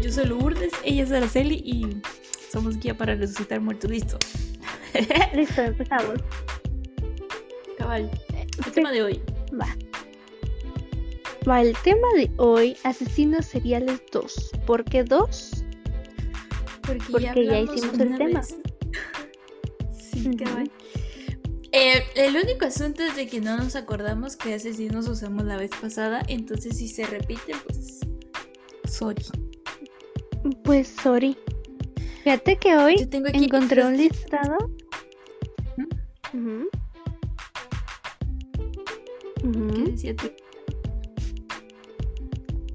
Yo soy Lourdes, ella es Araceli y somos guía para resucitar muertos. Listo. Listo, empezamos. Cabal. El tema de hoy. Va. Va, el tema de hoy, asesinos seriales 2. ¿Por qué 2? Porque, ya, Porque ya hablamos hicimos el tema. Sí, cabal. Eh, el único asunto es de que no nos acordamos que asesinos usamos la vez pasada, entonces si se repite, pues. Sorry. Pues, sorry. Fíjate que hoy Yo tengo aquí encontré un listado. ¿Mm? Ujú. ¿Qué Ujú. decía tú?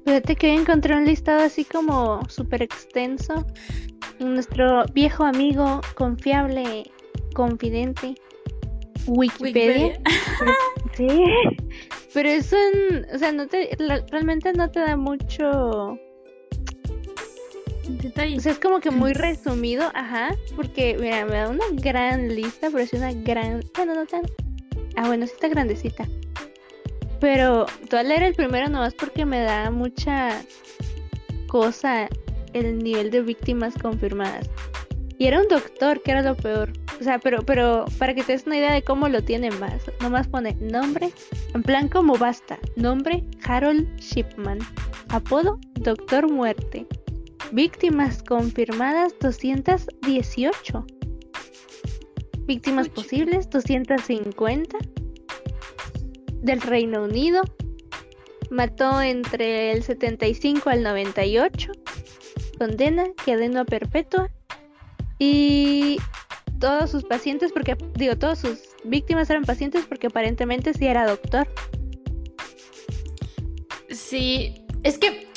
Fíjate que hoy encontré un listado así como súper extenso. Nuestro viejo amigo, confiable, confidente, Wikipedia. Wikipedia. Sí. Pero eso, o sea, no te, realmente no te da mucho. Detalle. O sea, es como que muy resumido, ajá. Porque, mira, me da una gran lista, pero es una gran. Bueno, no tan. Ah, bueno, sí está grandecita. Pero te voy a leer el primero nomás porque me da mucha cosa el nivel de víctimas confirmadas. Y era un doctor, que era lo peor. O sea, pero, pero para que te des una idea de cómo lo tienen más, nomás pone nombre, en plan como basta, nombre Harold Shipman, apodo Doctor Muerte, víctimas confirmadas 218, víctimas posibles 250, del Reino Unido, mató entre el 75 al 98, condena, cadena perpetua. Y todos sus pacientes, porque digo, todas sus víctimas eran pacientes porque aparentemente sí era doctor. Sí, es que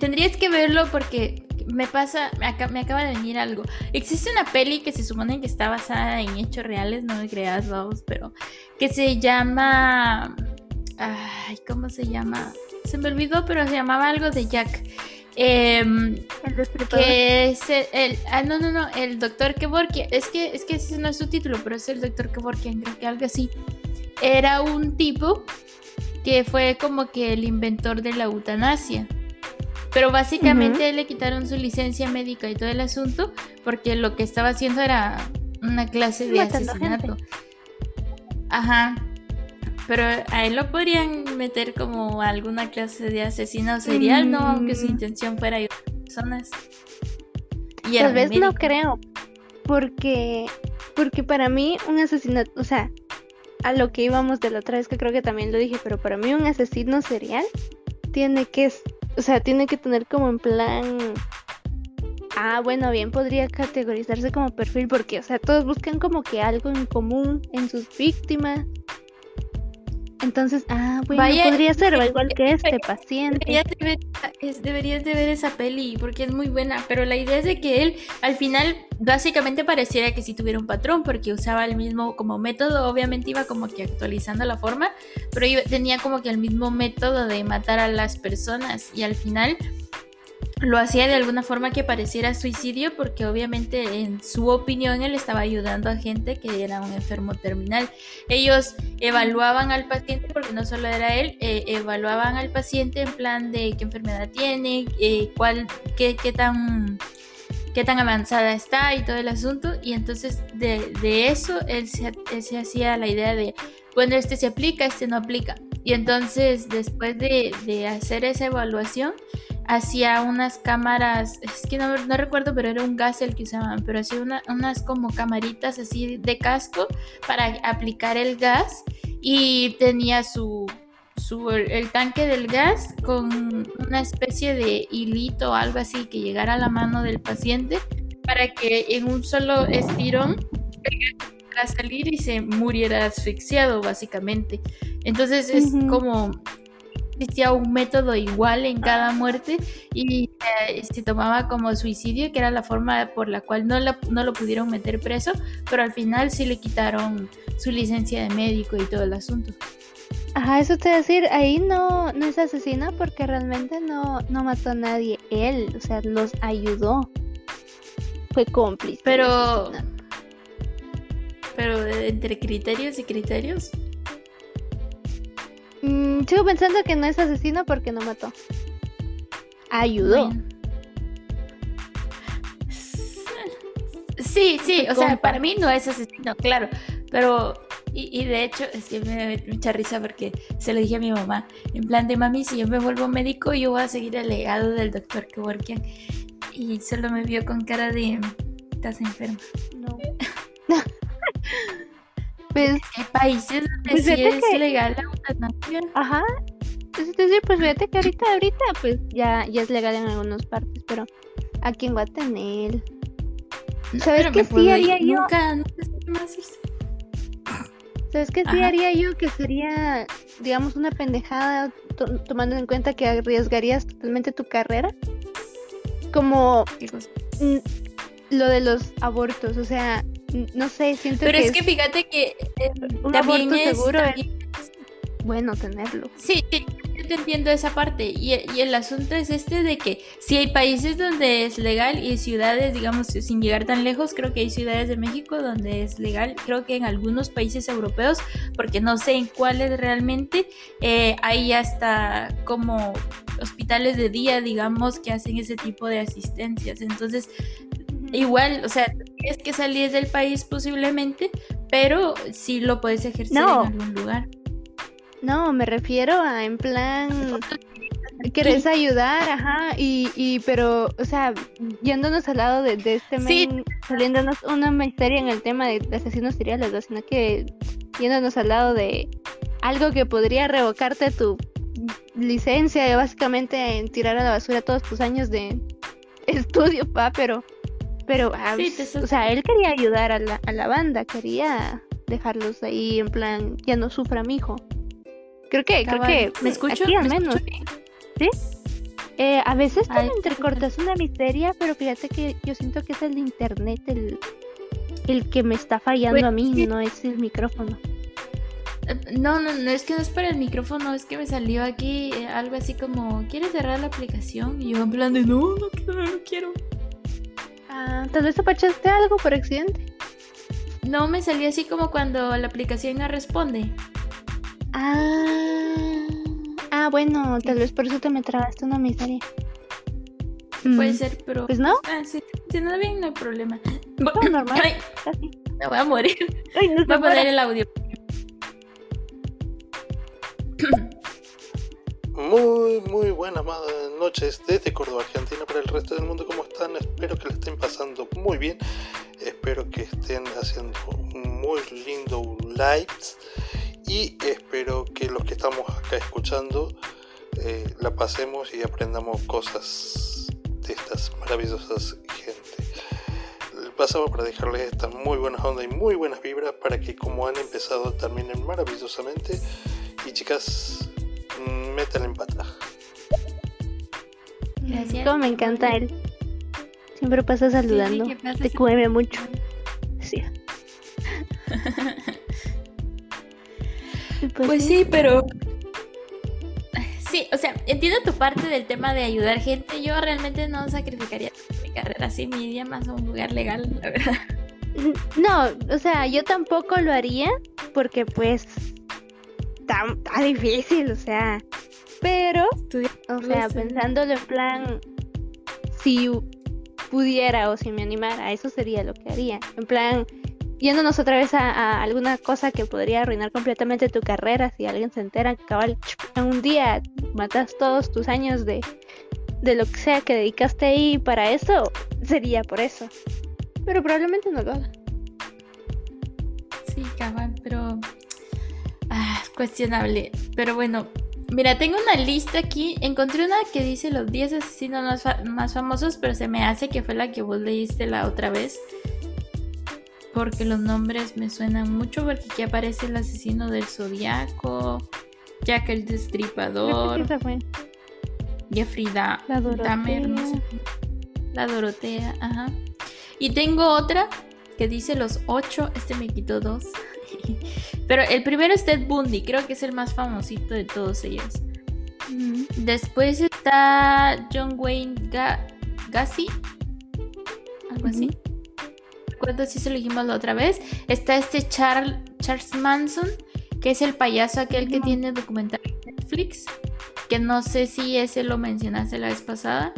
tendrías que verlo porque me pasa, me, aca- me acaba de venir algo. Existe una peli que se supone que está basada en hechos reales, no me creas, vamos, pero que se llama, ay, ¿cómo se llama? Se me olvidó, pero se llamaba algo de Jack. Em, El que es el, el- ah no no no el doctor Kevorkian es que es que ese no es su título pero es el doctor Kevorkian creo que algo así era un tipo que fue como que el inventor de la eutanasia pero básicamente le quitaron su licencia médica y todo el asunto porque lo que estaba haciendo era una clase de Matando asesinato ajá pero a él lo podrían meter como alguna clase de asesino serial, ¿no? Aunque su Mm. intención fuera ayudar a personas. Y Tal vez no creo, porque porque para mí un asesinato, o sea, a lo que íbamos de la otra vez que creo que también lo dije, pero para mí un asesino serial tiene que, o sea, tiene que tener como en plan Ah, bueno, bien podría categorizarse como perfil porque, o sea, todos buscan como que algo en común en sus víctimas. Entonces, ah, bueno, Vaya, podría ser, igual que este paciente. Deberías de, ver, es- deberías de ver esa peli porque es muy buena, pero la idea es de que él al final básicamente pareciera que sí tuviera un patrón porque usaba el mismo como método, obviamente iba como que actualizando la forma, pero iba- tenía como que el mismo método de matar a las personas y al final lo hacía de alguna forma que pareciera suicidio porque obviamente en su opinión él estaba ayudando a gente que era un enfermo terminal. Ellos evaluaban al paciente porque no solo era él, eh, evaluaban al paciente en plan de qué enfermedad tiene, eh, cuál, qué, qué tan qué tan avanzada está y todo el asunto y entonces de, de eso él se, él se hacía la idea de bueno este se aplica este no aplica y entonces después de, de hacer esa evaluación hacía unas cámaras, es que no, no recuerdo, pero era un gas el que usaban, pero hacía una- unas como camaritas así de casco para aplicar el gas y tenía su, su el, tanque del gas con una especie de hilito o algo así que llegara a la mano del paciente para que en un solo estirón pudiera salir y se muriera asfixiado básicamente. Entonces es como existía un método igual en cada muerte y eh, se tomaba como suicidio, que era la forma por la cual no, la- no lo pudieron meter preso, pero al final sí le quitaron su licencia de médico y todo el asunto. Ajá, eso te decir, ahí no, no es asesino porque realmente no, no mató a nadie él, o sea, los ayudó. Fue cómplice. Pero, pero de- entre criterios y criterios, Mm, sigo pensando que no es asesino porque no mató. Ayudó. Sí, sí, o sea, para mí no es asesino, claro, pero y, y, de hecho, es que me da mucha risa porque se lo dije a mi mamá, en plan de mami, si yo me vuelvo médico, yo voy a seguir el legado del doctor Kevorkian. Y solo me vio con cara de, estás enferma. No. pues, hay países donde pues sí es legal la eutanasia. Ajá, entonces, pues fíjate que ahorita, ahorita, pues ya, ya es legal en algunas partes, pero aquí en Guatemala. ¿Sabes qué sí haría yo? Nunca, ¿Sabes qué sí haría yo? Que sería, digamos, una pendejada, tomando en cuenta que arriesgarías totalmente tu carrera. Como lo de los abortos, o sea, no sé, siento Pero que es, que fíjate que un aborto seguro es bueno tenerlo. Sí, sí, te entiendo esa parte. Y, el asunto es este de que si hay países donde es legal y ciudades, digamos, sin llegar tan lejos, creo que hay ciudades de México donde es legal. Creo que en algunos países europeos, porque no sé en cuáles realmente, eh, hay hasta como hospitales de día, digamos, que hacen ese tipo de asistencias. Entonces, igual, o sea, tienes que salir del país posiblemente, pero sí lo puedes ejercer en algún lugar. No, me refiero a en plan querés ayudar, ajá, y, y pero, o sea, yéndonos al lado de, este main, saliéndonos una misteria en el tema de, asesinos seriales, ¿no? sino que yéndonos al lado de algo que podría revocarte tu licencia y básicamente en tirar a la basura todos tus años de estudio, pa, pero, pero, ah, o sea, él quería ayudar a la, a la banda, quería dejarlos ahí en plan, ya no sufra mi hijo. Creo que, creo que me escucho. Aquí al menos. ¿Sí? Eh, a veces te entrecortas una miseria, pero fíjate que yo siento que es el internet el, el que me está fallando pues a mí, no es el micrófono. Eh, no, no, no es que no es para el micrófono, es que me salió aquí eh, algo así como, ¿quieres cerrar la aplicación? Y yo en plan de, no, no quiero, no quiero. Ah, tal vez apachaste algo por accidente. No, me salió así como cuando la aplicación no responde. Ah, ah bueno, tal vez por eso te me trabaste una miseria. Puede mm, ser, pero. Pues no. Ah, sí, si no bien, no hay problema. No, normal. Ay, me voy a morir. Ay, no voy a poner el audio. Muy, muy buenas noches desde Córdoba, Argentina. Para el resto del mundo, ¿cómo están? Espero que lo estén pasando muy bien. Espero que estén haciendo un muy lindo lives y espero que los que estamos acá escuchando eh, la pasemos y aprendamos cosas de estas maravillosas gente. Pasamos para dejarles estas muy buenas ondas y muy buenas vibras para que como han empezado terminen maravillosamente y chicas, metan en pata. Gracias. me encanta él. Siempre pasa saludando. Te cueme mucho. Sí. Pues, pues sí, pero sí, o sea, entiendo tu parte del tema de ayudar gente. Yo realmente no sacrificaría mi carrera así, mi idioma más a un lugar legal, la verdad. No, o sea, yo tampoco lo haría porque pues está, difícil, o sea, pero, o sea, pensándolo en plan, si pudiera o si me animara, eso sería lo que haría. En plan, yéndonos otra vez a, alguna cosa que podría arruinar completamente tu carrera si alguien se entera que cabal en un día matas todos tus años de, de lo que sea que dedicaste ahí para eso, sería por eso. Pero probablemente no lo haga. Sí, cabal, pero ah, cuestionable. Pero bueno, mira, tengo una lista aquí. Encontré una que dice los 10 asesinos más, más famosos, pero se me hace que fue la que vos leíste la otra vez porque los nombres me suenan mucho porque aquí aparece el asesino del zodiaco, Jack el destripador, Jeffrey da la Dorotea. la Dorotea, ajá. Y tengo otra que dice los ocho, este me quitó dos. Pero el primero es Ted Bundy, creo que es el más famosito de todos ellos. Después está John Wayne Gacy, algo así recuerdo si se lo dijimos la otra vez. Está este Charles, Charles Manson, que es el payaso aquel que tiene documental en Netflix, que no sé si ese lo mencionaste la vez pasada.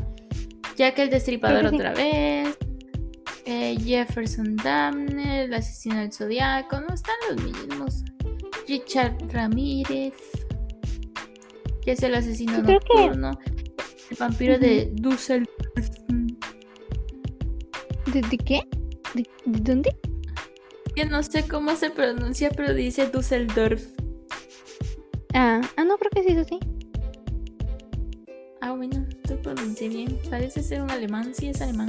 Ya que el destripador otra vez. Eh, Jefferson Damner, el asesino del zodiaco, no están los mismos. Richard Ramírez, que es el asesino nocturno. El vampiro de Dusseldorf. ¿De, qué? ¿De, dónde? Que no sé cómo se pronuncia, pero dice Dusseldorf. Ah, ah no, creo que sí así. Ah, bueno, tú pronuncié bien. Parece ser un alemán, sí es alemán.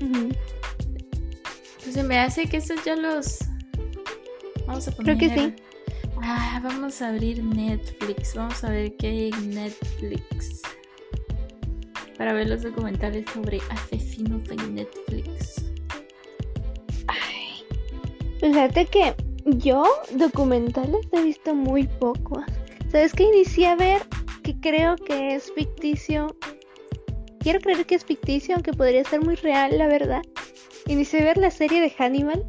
Entonces me hace que estos ya los. Vamos a poner. Creo que sí. Ah, vamos a abrir Netflix. Vamos a ver qué hay en Netflix. Para ver los documentales sobre asesinos en Netflix. Ay. Fíjate que yo documentales he visto muy pocos. ¿Sabes qué inicié a ver? Que creo que es ficticio. Quiero creer que es ficticio, aunque podría ser muy real, la verdad. Inicié a ver la serie de Hannibal.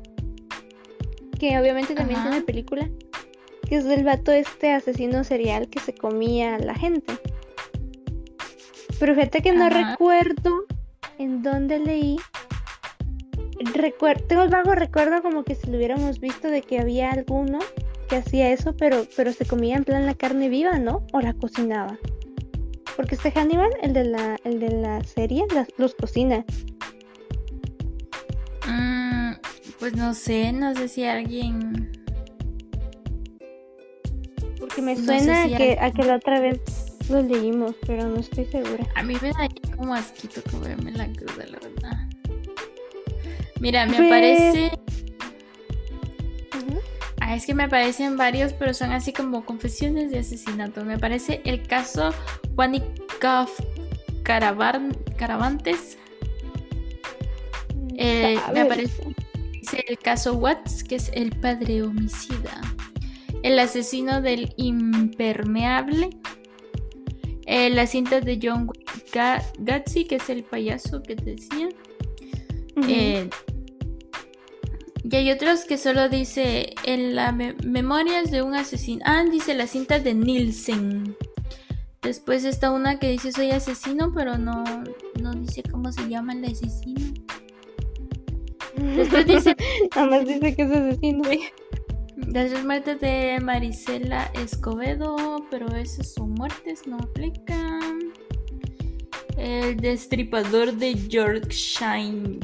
Que obviamente también tiene película que es del vato este asesino serial que se comía a la gente. Pero fíjate que no recuerdo en dónde leí. tengo el vago recuerdo como que si lo hubiéramos visto de que había alguno que hacía eso, pero, pero se comía en plan la carne viva, ¿no? O la cocinaba. Porque este Hannibal, el de la, el de la serie, los cocina. Mm, pues no sé, no sé si alguien que me suena a, que, a que la otra vez lo leímos, pero no estoy segura. A mí me da como asquito comerme la cruda, la verdad. Mira, me aparece. Ah, es que me aparecen varios, pero son así como confesiones de asesinato. Me aparece el caso Juanikov Caravantes. Eh, me aparece el caso Watts, que es el padre homicida. El asesino del impermeable. Eh, la cinta de John Gatsby, que es el payaso que te decía. Eh, y hay otros que solo dice en las memorias de un asesino. Ah, dice la cinta de Nielsen. Después está una que dice soy asesino, pero no, no dice cómo se llama el asesino. Después dice. Nada más dice que es asesino. Las tres muertes de Marisela Escobedo, pero esas son muertes, no aplican. El destripador de Yorkshire.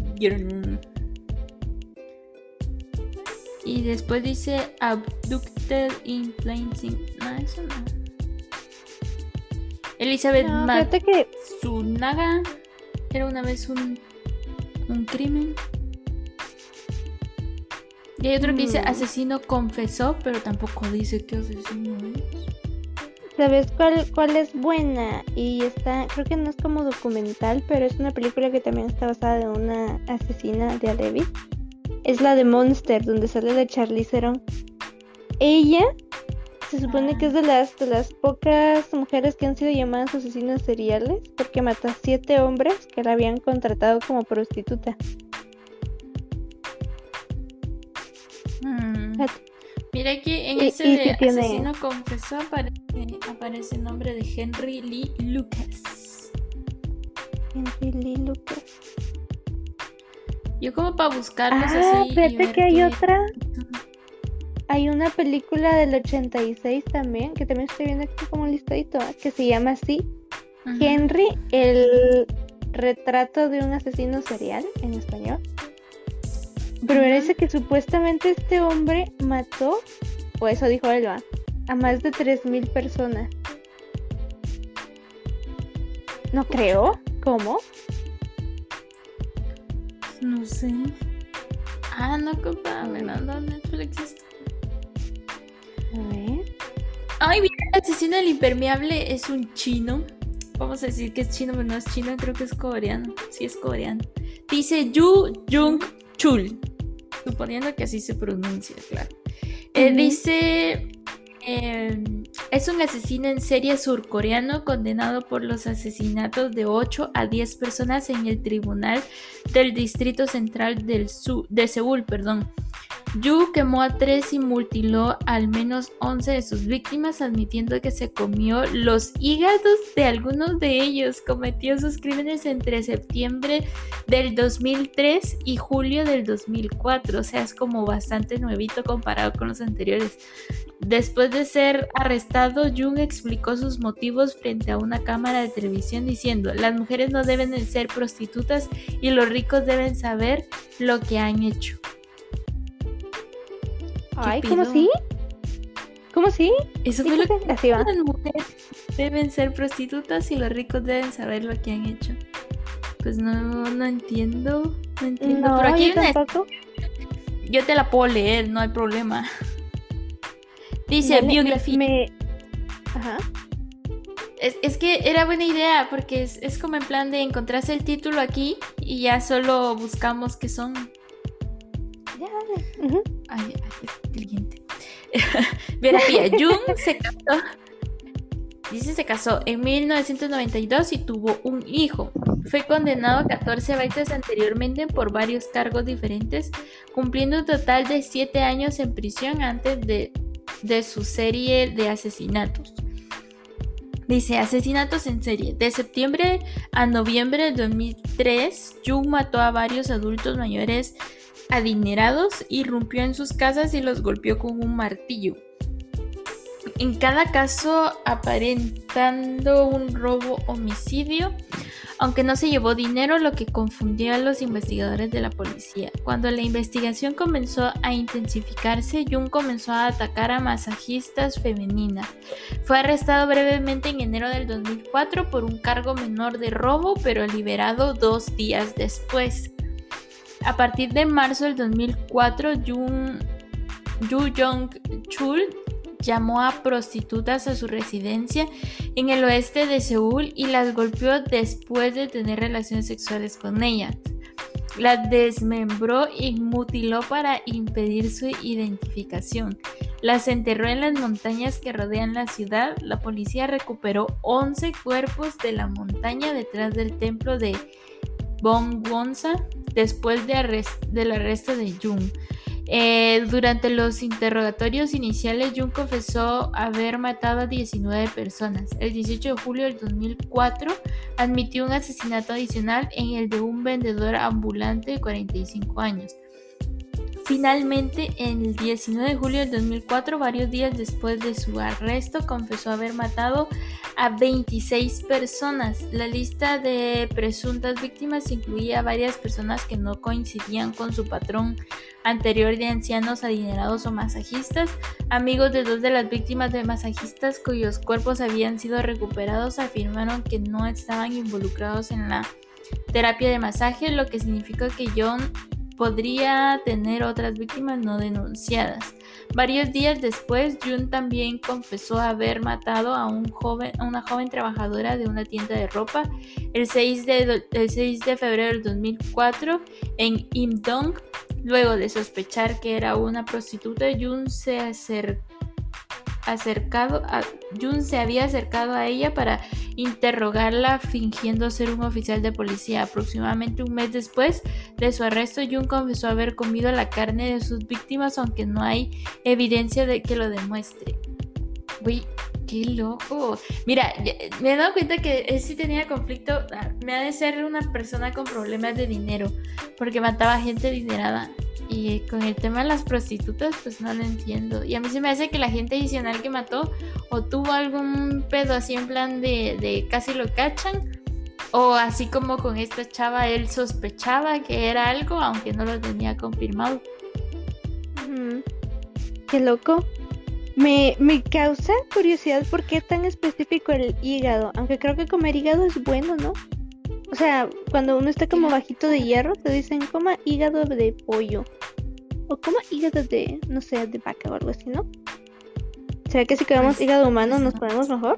Y después dice Abducted in Plain No, eso no. Elizabeth no, Matsunaga era una vez un, un crimen. Y hay otro que dice mm. asesino confesó, pero tampoco dice qué asesino es. ¿Sabes cuál, cuál es buena? Y está, creo que no es como documental, pero es una película que también está basada en una asesina de Alevi. Es la de Monster, donde sale la Charlize Theron. Ella se supone que es de las, de las pocas mujeres que han sido llamadas asesinas seriales porque mata a siete hombres que la habían contratado como prostituta. Mira aquí en ese de asesino confesó aparece, el nombre de Henry Lee Lucas. Henry Lee Lucas. Yo como para buscarlos ah, así. Fíjate que hay otra. Hay una película del 86 también, que también estoy viendo aquí como listadito, que se llama así. Henry, el retrato de un asesino serial en español. Pero parece que supuestamente este hombre mató, o eso dijo Elba, a más de 3.000 personas. No creo. ¿Cómo? No sé. Ah, no, compa, me mandó Netflix. A ver. Ay, mira, el asesino del impermeable es un chino. Vamos a decir que es chino, pero no es chino, creo que es coreano. Sí, es coreano. Dice Yu Jung Chul suponiendo que así se pronuncia, claro. Eh, dice, em, es un asesino en serie surcoreano condenado por los asesinatos de 8 a 10 personas en el tribunal del Distrito Central del de Seúl, perdón. Yu quemó a tres y mutiló al menos 11 de sus víctimas, admitiendo que se comió los hígados de algunos de ellos. Cometió sus crímenes entre septiembre del 2003 y julio del 2004, o sea, es como bastante nuevito comparado con los anteriores. Después de ser arrestado, Jung explicó sus motivos frente a una cámara de televisión diciendo, las mujeres no deben ser prostitutas y los ricos deben saber lo que han hecho. Ay, ¿cómo sí? ¿Cómo sí? Eso fue lo que Así va. las mujeres deben ser prostitutas y los ricos deben saber lo que han hecho. Pues no, no entiendo, no entiendo. Pero aquí hay una... Yo te la puedo leer, no hay problema. Dice biografía. Me... Ajá. Es, que era buena idea porque es, como en plan de encontrarse el título aquí y ya solo buscamos qué son. Ya, dale. Ay, ay, inteligente. Biografía. Jung se casó. Dice se casó en 1992 y tuvo un hijo. Fue condenado a 14 veces anteriormente por varios cargos diferentes, cumpliendo un total de 7 años en prisión antes de de su serie de asesinatos. Dice, asesinatos en serie. De septiembre a noviembre de 2003, Jung mató a varios adultos mayores adinerados, irrumpió en sus casas y los golpeó con un martillo. En cada caso aparentando un robo homicidio, aunque no se llevó dinero, lo que confundió a los investigadores de la policía. Cuando la investigación comenzó a intensificarse, Jung comenzó a atacar a masajistas femeninas. Fue arrestado brevemente en enero del 2004 por un cargo menor de robo, pero liberado dos días después. A partir de marzo del 2004, Jung, Yu Jong-chul llamó a prostitutas a su residencia en el oeste de Seúl y las golpeó después de tener relaciones sexuales con ellas. Las desmembró y mutiló para impedir su identificación. Las enterró en las montañas que rodean la ciudad. La policía recuperó 11 cuerpos de la montaña detrás del templo de Bongwonsa después del arresto de Jung. Eh, durante los interrogatorios iniciales, Jung confesó haber matado a 19 personas. El 18 de julio del 2004 admitió un asesinato adicional en el de un vendedor ambulante de 45 años. Finalmente, el 19 de julio del 2004, varios días después de su arresto, confesó haber matado a 26 personas. La lista de presuntas víctimas incluía varias personas que no coincidían con su patrón anterior de ancianos adinerados o masajistas. Amigos de dos de las víctimas de masajistas cuyos cuerpos habían sido recuperados afirmaron que no estaban involucrados en la terapia de masaje, lo que significa que John podría tener otras víctimas no denunciadas. Varios días después, Jun también confesó haber matado a, una joven trabajadora de una tienda de ropa el 6 de, el 6 de febrero del 2004 en Imdong. Luego de sospechar que era una prostituta, Jun se acercó a Jun se había acercado a ella para interrogarla fingiendo ser un oficial de policía. Aproximadamente un mes después de su arresto, Jun confesó haber comido la carne de sus víctimas, aunque no hay evidencia de que lo demuestre. Uy, qué loco. Mira, me he dado cuenta que él sí tenía conflicto. Ah, me ha de ser una persona con problemas de dinero, porque mataba gente adinerada. Y con el tema de las prostitutas, pues no lo entiendo. Y a mí se me hace que la gente adicional que mató o tuvo algún pedo así en plan de, casi lo cachan. O así como con esta chava, él sospechaba que era algo, aunque no lo tenía confirmado. Qué loco. Me, me causa curiosidad por qué tan específico el hígado. Aunque creo que comer hígado es bueno, ¿no? O sea, cuando uno está como bajito de hierro, te dicen coma hígado de pollo. O coma hígado de, no sé, de vaca o algo así, ¿no? ¿Será que si comemos pues, hígado humano nos ponemos mejor?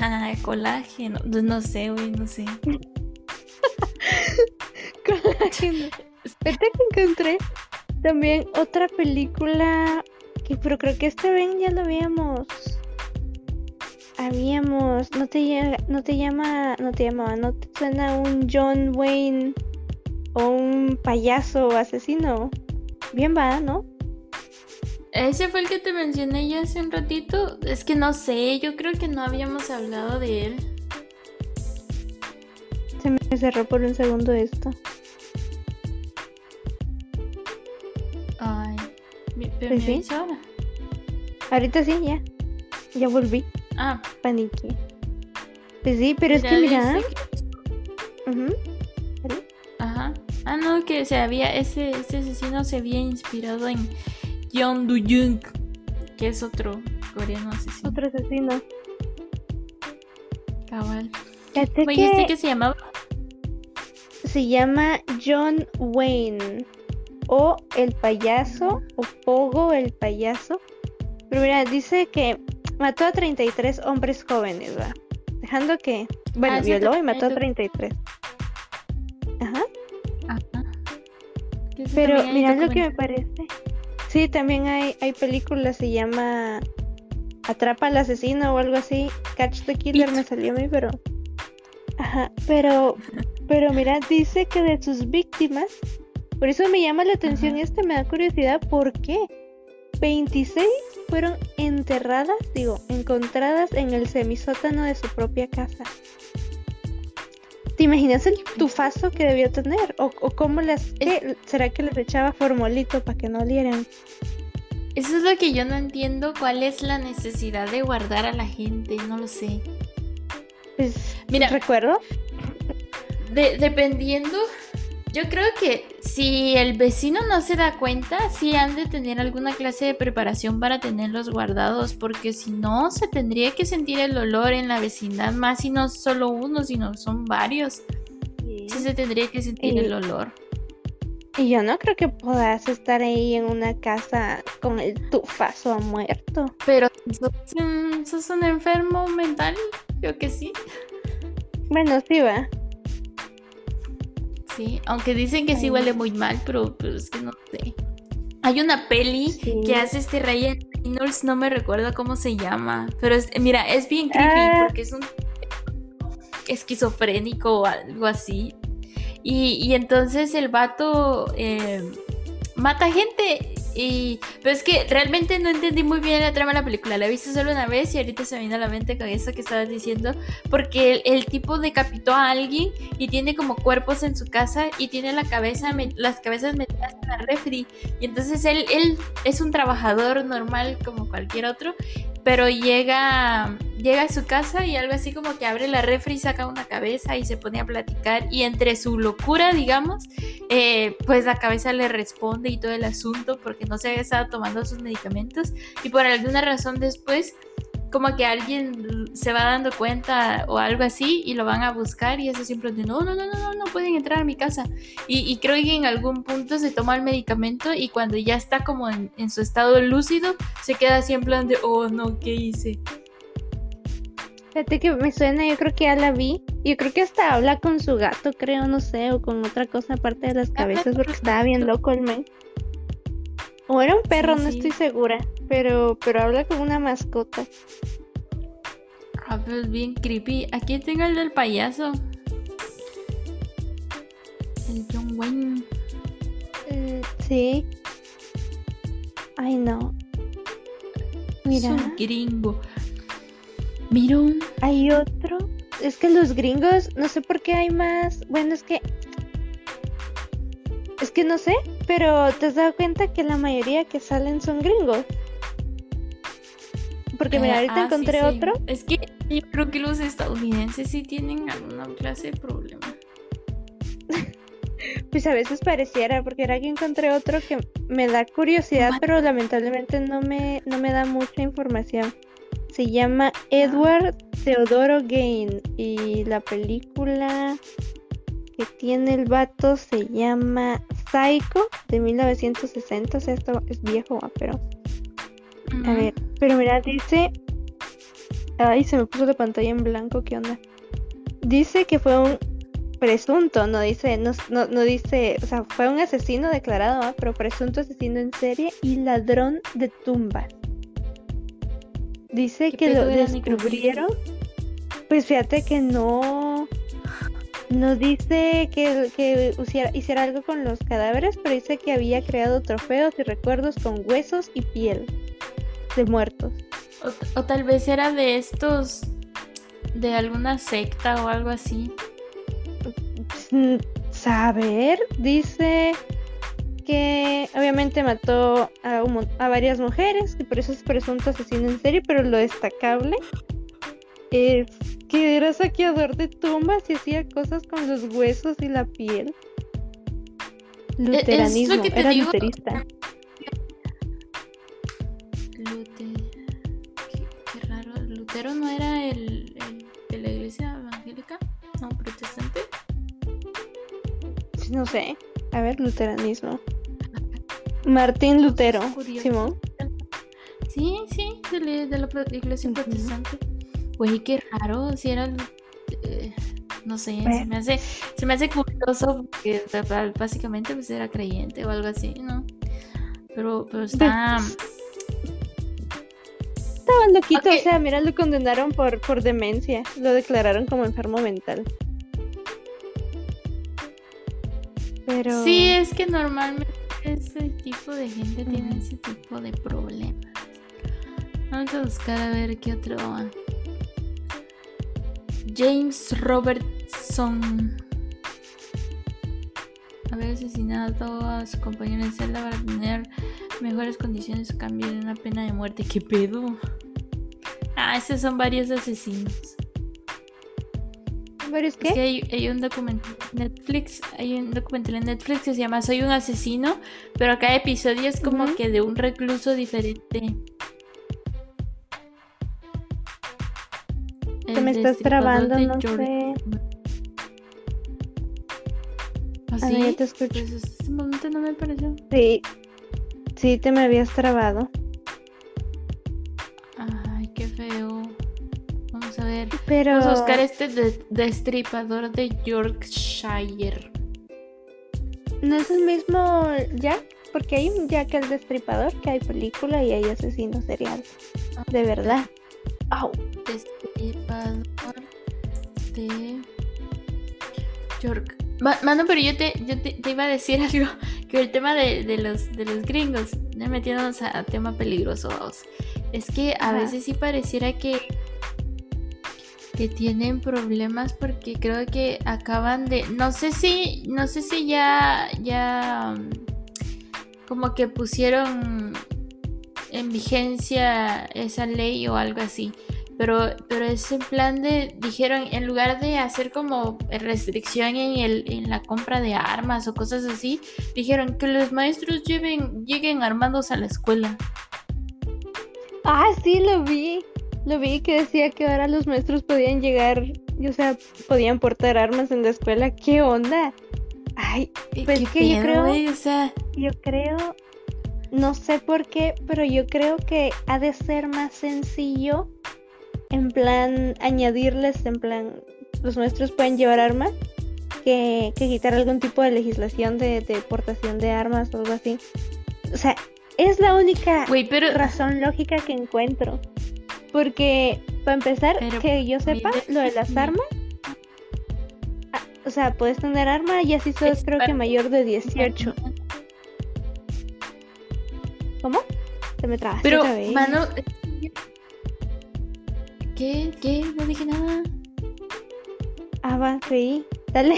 Ah, colágeno. No sé, güey, no sé. colágeno. Espérate que encontré también otra película que, pero creo que este ven ya lo habíamos habíamos, no te, no te llama, no te llamaba, no te suena un John Wayne o un payaso asesino. bien va, ¿no? Ese fue el que te mencioné ya hace un ratito. Es que no sé, yo creo que no habíamos hablado de él. Se me cerró por un segundo esto. Ay, pero Pues me sí. ahora. Ahorita sí, ya. Ya volví. Ah, Paniqué. Pues sí, pero es que mira. que- ujú, Ajá. Ah, no, que se había, ese, ese asesino se había inspirado en Yeon Do Jung, que es otro coreano asesino. Otro asesino. Cabal. ¿Cómo dijiste que que se llamaba? se llama John Wayne. O el payaso. O Pogo el payaso. Pero mira, dice que mató a 33 hombres jóvenes, ¿va? Dejando que. Bueno, Ah, violó y mató a tú- 33. Ajá. Ajá. Pero mira lo que me parece. Sí, también hay, hay películas, se llama Atrapa al asesino o algo así. Catch the Killer me salió a mí, pero. Ajá, pero. Pero mira, dice que de sus víctimas. Por eso me llama la atención Ajá. este, me da curiosidad, ¿por qué? 26 fueron enterradas, digo, encontradas en el semisótano de su propia casa. ¿Te imaginas el tufazo que debió tener? ¿O, o cómo las... ¿Será que les echaba formolito para que no olieran? Eso es lo que yo no entiendo, cuál es la necesidad de guardar a la gente, no lo sé. Pues, Mira. ¿recuerdo? De- dependiendo, yo creo que si el vecino no se da cuenta, sí han de tener alguna clase de preparación para tenerlos guardados, porque si no, se tendría que sentir el olor en la vecindad, más si no solo uno, sino son varios. Sí se tendría que sentir Y- el olor. Y yo no creo que puedas estar ahí en una casa con el tufazo a muerto. Pero sos un, sos un enfermo mental, yo que sí. Bueno, sí va. Sí, aunque dicen que sí huele muy mal, pero, pero es que no sé. Hay una peli Sí. que hace este Ryan Reynolds, no me recuerdo cómo se llama, pero es, mira, es bien creepy Ah. porque es un esquizofrénico o algo así. Y, y entonces el vato eh, mata gente. Y, pero es que realmente no entendí muy bien la trama de la película. La he visto solo una vez y ahorita se me vino a la mente con eso que estabas diciendo. Porque el, el tipo decapitó a alguien y tiene como cuerpos en su casa y tiene la cabeza, las cabezas metidas en la refri. Y entonces él, él es un trabajador normal como cualquier otro, pero llega, llega a su casa y algo así como que abre la refri, saca una cabeza y se pone a platicar. Y entre su locura, digamos, eh, pues la cabeza le responde y todo el asunto porque no se había estado tomando sus medicamentos. Y por alguna razón después como que alguien se va dando cuenta o algo así y lo van a buscar y eso siempre de no, no, no, no, no, no pueden entrar a mi casa. Y, y creo que en algún punto se toma el medicamento y cuando ya está como en, en su estado lúcido, se queda así en plan de, oh no, ¿qué hice? Fíjate que me suena, yo creo que ya la vi. Yo creo que hasta habla con su gato, creo, no sé, o con otra cosa aparte de las cabezas, porque estaba bien loco el men. O era un perro, Sí, no sí. estoy segura, pero, pero habla con una mascota. Ah, pero es bien creepy. Aquí tengo el del payaso. El John Wayne. Mm, sí. Ay, no. Es Mira, un gringo. Mira un... hay otro. Es que los gringos, no sé por qué hay más. Bueno, es que. Es que no sé, pero te has dado cuenta que la mayoría que salen son gringos. Porque mira, Eh, ahorita ah, encontré sí. otro. Es que yo creo que los estadounidenses sí tienen alguna clase de problema. Pues a veces pareciera, porque ahora que encontré otro que me da curiosidad, pero lamentablemente no me, no me da mucha información. Se llama Edward Teodoro Gain y la película que tiene el vato se llama Psycho de 1960, o sea, esto es viejo, ah, pero a ver, pero mira, dice. Ay, se me puso la pantalla en blanco, ¿qué onda? Dice que fue un presunto, no dice, no, no, no dice, o sea, fue un asesino declarado, ¿ah? pero presunto asesino en serie y ladrón de tumbas. Dice ¿Qué que lo descubrieron. Pues fíjate que no. No dice que, que usiera- hiciera algo con los cadáveres, pero dice que había creado trofeos y recuerdos con huesos y piel de muertos. O, o tal vez era de estos, de alguna secta o algo así. Mm, Saber, dice que obviamente mató a, un a varias mujeres y por eso es presunto asesino en serie, pero lo destacable es que era saqueador de tumbas y hacía cosas con los huesos y la piel. Luteranismo, que te era digo. luterista. Lute- Qué, qué raro. ¿Lutero no era el, el de la iglesia evangélica? No, protestante. No sé. A ver, luteranismo. Martín Lutero. Simón. Sí, sí, de la, de la iglesia protestante. Güey, qué raro, si era... eh, no sé, se me hace, se me hace curioso porque básicamente pues era creyente o algo así, ¿no? Pero, pero está... Estaba loquito, Ok. o sea, mira, lo condenaron por, por demencia. Lo declararon como enfermo mental. Pero. Sí, es que normalmente ese tipo de gente tiene ese tipo de problemas. Vamos a buscar a ver qué otro. James Robertson. Haber asesinado a su compañero de celda para tener mejores condiciones a cambio de una pena de muerte. ¿Qué pedo? Ah, esos son varios asesinos. ¿Varios Es que qué? hay, hay un documental en Netflix, hay un documental en Netflix que se llama Soy un asesino, pero cada episodio es como que de un recluso diferente. Te me estás trabando, no sé. ¿Ah, A ver, sí? ya te escucho. Pues este momento no me pareció. Sí. Sí, te me habías trabado. Ay, qué feo. Vamos a ver. Pero. Vamos a buscar este de- destripador de Yorkshire. ¿No es el mismo Jack? Porque hay un Jack el Destripador, que hay película y hay asesino serial. De verdad. Au. Destripador de York. Ma- Mano, pero yo te, yo te, te iba a decir algo. Que el tema de, de los, de los gringos, ya metiéndonos a, a tema peligroso, vamos. Es que a Ajá. veces sí pareciera que que tienen problemas porque creo que acaban de no sé si no sé si ya ya mm, como que pusieron en vigencia esa ley o algo así pero pero es en plan de dijeron en lugar de hacer como restricción en el en la compra de armas o cosas así dijeron que los maestros lleven lleguen armados a la escuela Ah, sí, lo vi. Lo vi que decía que ahora los maestros podían llegar, o sea, podían portar armas en la escuela. ¿Qué onda? Ay, ¿Qué- Pues que yo creo- sea yo creo, no sé por qué, pero yo creo que ha de ser más sencillo, en plan, añadirles, en plan, los maestros pueden llevar armas, que, que quitar algún tipo de legislación de, de portación de armas o algo así. O sea, es la única pero razón lógica que encuentro. Porque, para empezar, Pero, que yo sepa, lo de las armas, ah, o sea, puedes tener arma y así sos Es creo que mayor de 18. ¿Cómo? Se me trabaste Pero, mano. ¿Qué? ¿Qué? No dije nada. Ah, va, creí. Dale.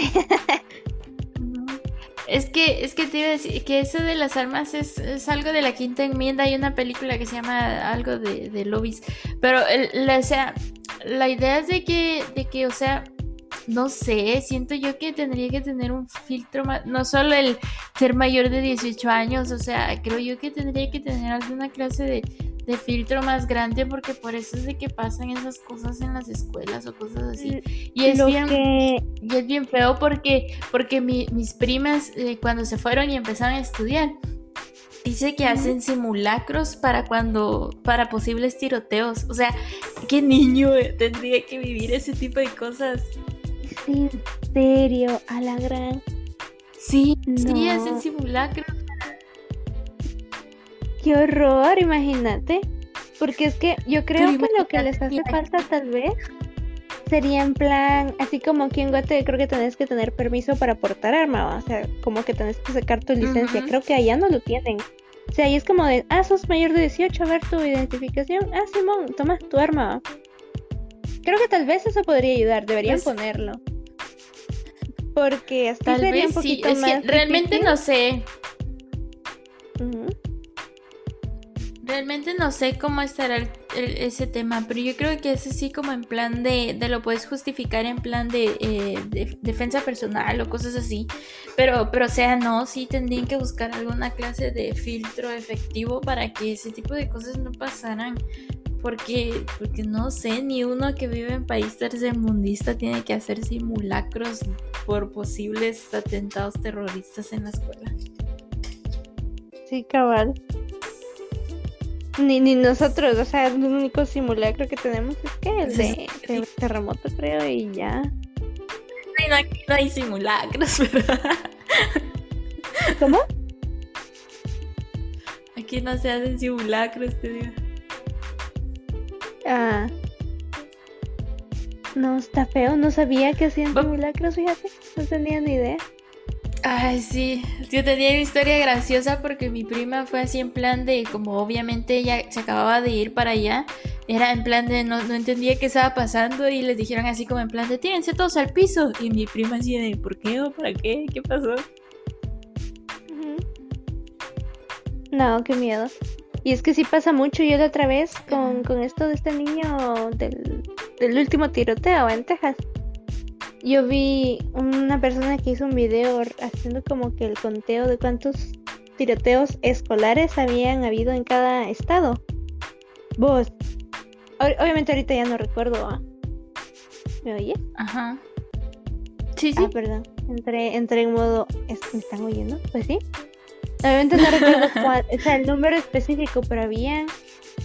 Es que, es que te iba a decir que eso de las armas es, es algo de la quinta enmienda. Hay una película que se llama algo de, de lobbies. Pero, el- la, o sea, la idea es de que, de que, o sea, no sé, siento yo que tendría que tener un filtro más, no solo el ser mayor de 18 años, o sea, creo yo que tendría que tener alguna clase de, de filtro más grande porque por eso es de que pasan esas cosas en las escuelas o cosas así. Y es Lo bien, que y es bien feo porque, porque mi- mis primas eh, cuando se fueron y empezaron a estudiar, dice que hacen simulacros para cuando, para posibles tiroteos. O sea, ¿qué niño eh, tendría que vivir ese tipo de cosas? en serio, a la gran. Sí, sí, hacen simulacros. Qué horror, imagínate. Porque es que yo creo que lo que les hace falta tal vez sería en plan, así como aquí en Guate creo que tenés que tener permiso para portar arma, o sea, como que tenés que sacar tu licencia. Creo que allá no lo tienen. O sea, ahí es como de, ah, sos mayor de 18, a ver tu identificación. Ah, Simón, toma tu arma. Creo que tal vez eso podría ayudar, deberían pues ponerlo. Porque así sería un poquito sí. es realmente no sé. Realmente no sé cómo estará ese tema, pero yo creo que es así como en plan de, de lo puedes justificar en plan de, eh, defensa personal o cosas así. Pero, pero sea, no, sí tendrían que buscar alguna clase de filtro efectivo para que ese tipo de cosas no pasaran. Porque, porque no sé, ni uno que vive en país tercermundista tiene que hacer simulacros por posibles atentados terroristas en la escuela. Sí, cabal. Ni, ni nosotros, o sea, el único simulacro que tenemos es que el de, terremoto, creo, y ya. no, aquí no hay simulacros, ¿Cómo? Aquí no se hacen simulacros, te digo. Ah. No, está feo, no sabía que hacían simulacros, fíjate, no tenía ni idea. Ay, sí, yo tenía una historia graciosa porque mi prima fue así en plan de, como obviamente ella se acababa de ir para allá, era en plan de, no, no entendía qué estaba pasando y les dijeron así como en plan de, tírense todos al piso. Y mi prima así de, ¿por qué o para qué? ¿Qué pasó? No, qué miedo. Y es que sí pasa mucho. Yo la otra vez con, con esto de este niño del, del último tiroteo en Texas yo vi una persona que hizo un video haciendo como que el conteo de cuántos tiroteos escolares habían habido en cada estado. Vos, obviamente ahorita ya no recuerdo. ¿Me oye? Ajá. Sí, sí. Ah, perdón. Entré, entré en modo. ¿Me están oyendo? Pues sí. Obviamente no recuerdo cuál, o sea, el número específico, pero habían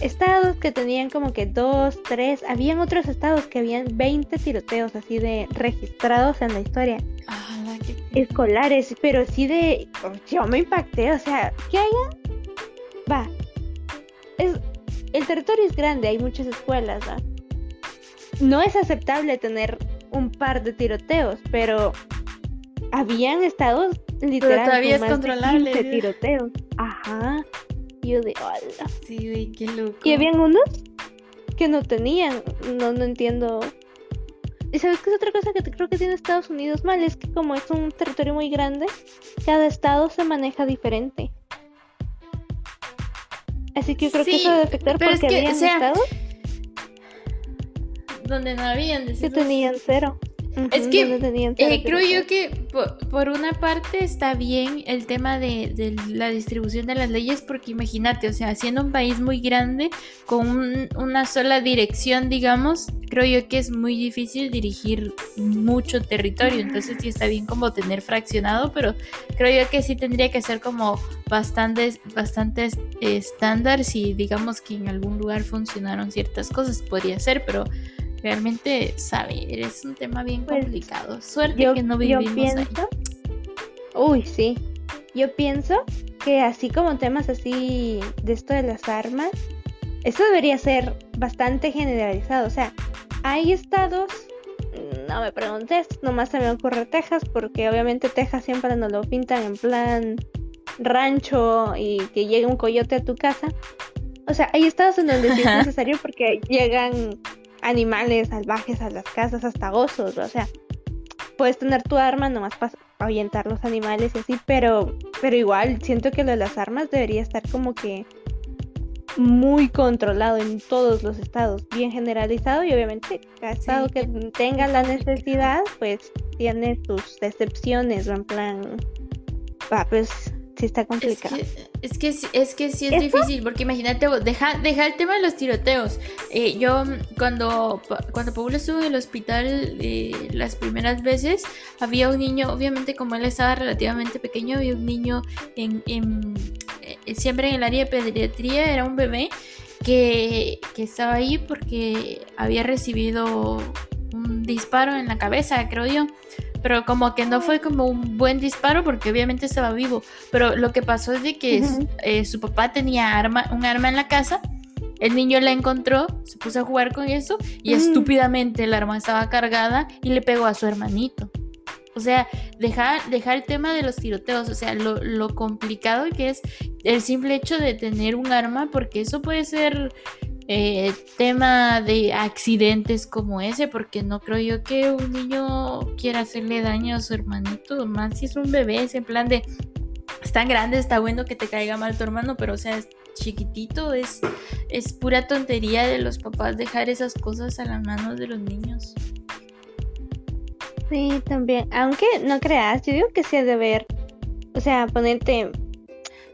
estados que tenían como que dos, tres, habían otros estados que habían 20 tiroteos así de registrados en la historia. Ah, Escolares, pero sí de... Yo me impacté, o sea, ¿qué haya? Va. Es, el territorio es grande, hay muchas escuelas, ¿va? No es aceptable tener un par de tiroteos, pero habían estados literalmente todavía es controlable. De tiroteos. Ajá de hola. Sí, qué loco. Y habían unos que no tenían, no, no entiendo. Y sabes que es otra cosa que creo que tiene Estados Unidos mal, es que como es un territorio muy grande, cada estado se maneja diferente. Así que yo creo que eso debe afectar porque es que, habían estados donde no habían que tenían cero es que eh, creo yo que por, una parte está bien el tema de, la distribución de las leyes porque imagínate, o sea, siendo un país muy grande con una sola dirección, digamos, creo yo que es muy difícil dirigir mucho territorio, entonces sí está bien como tener fraccionado, pero creo yo que sí tendría que ser como bastantes, bastantes estándares y digamos que en algún lugar funcionaron ciertas cosas, podría ser, pero realmente saber es un tema bien pues, complicado. Suerte que no vivimos yo pienso, Uy, sí. Yo pienso que así como temas así de esto de las armas, eso debería ser bastante generalizado. O sea, hay estados, no me preguntes, nomás se me ocurre Texas, porque obviamente Texas siempre nos lo pintan en plan rancho y que llegue un coyote a tu casa. O sea, hay estados en donde sí es necesario porque llegan animales salvajes a las casas, hasta osos, o sea, puedes tener tu arma nomás para ahuyentar los animales y así, pero, pero igual siento que lo de las armas debería estar como que muy controlado en todos los estados, bien generalizado y obviamente cada estado que tenga la necesidad, pues tiene sus excepciones, en plan, va, pues sí está complicado. Es que, es que, sí es difícil, porque imagínate, deja, deja el tema de los tiroteos. Eh, yo cuando, cuando Pablo estuvo en el hospital eh, las primeras veces, había un niño, obviamente como él estaba relativamente pequeño, había un niño en, eh, siempre en el área de pediatría, era un bebé que, que estaba ahí porque había recibido un disparo en la cabeza, creo yo pero como que no fue como un buen disparo porque obviamente estaba vivo. Pero lo que pasó es de que eh, su papá tenía arma, un arma en la casa El niño la encontró, se puso a jugar con eso y estúpidamente el arma estaba cargada y le pegó a su hermanito. O sea, dejar deja el tema de los tiroteos, o sea, lo, lo, complicado que es el simple hecho de tener un arma, porque eso puede ser eh, tema de accidentes como ese, porque no creo yo que un niño quiera hacerle daño a su hermanito, más si es un bebé, es en plan de, es tan grande, está bueno que te caiga mal tu hermano, pero o sea, es chiquitito, es, es pura tontería de los papás dejar esas cosas a las manos de los niños. Sí, también, aunque no creas, yo digo que sí de ver, o sea, ponerte...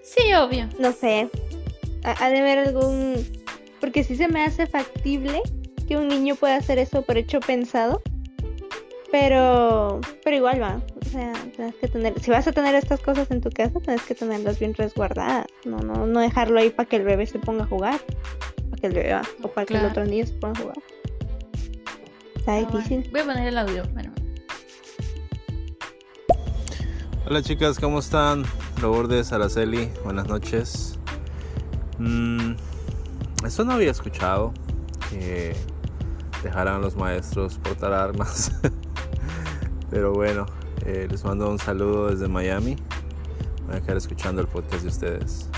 Sí, obvio. No sé, ha de ver algún porque sí se me hace factible que un niño pueda hacer eso por hecho pensado. Pero, pero igual va. O sea, tienes que tener, si vas a tener estas cosas en tu casa, tienes que tenerlas bien resguardadas. No, no, no dejarlo ahí para que el bebé se ponga a jugar. Para que el bebé o para que el otro niño se ponga a jugar. Está ah, difícil. Voy a poner el audio. Bueno. Hola chicas, ¿cómo están? Lourdes, Araceli, buenas noches. Mm, eso no había escuchado que dejaran a los maestros portar armas. Pero bueno, eh, les mando un saludo desde Miami. Voy a quedar escuchando el podcast de ustedes.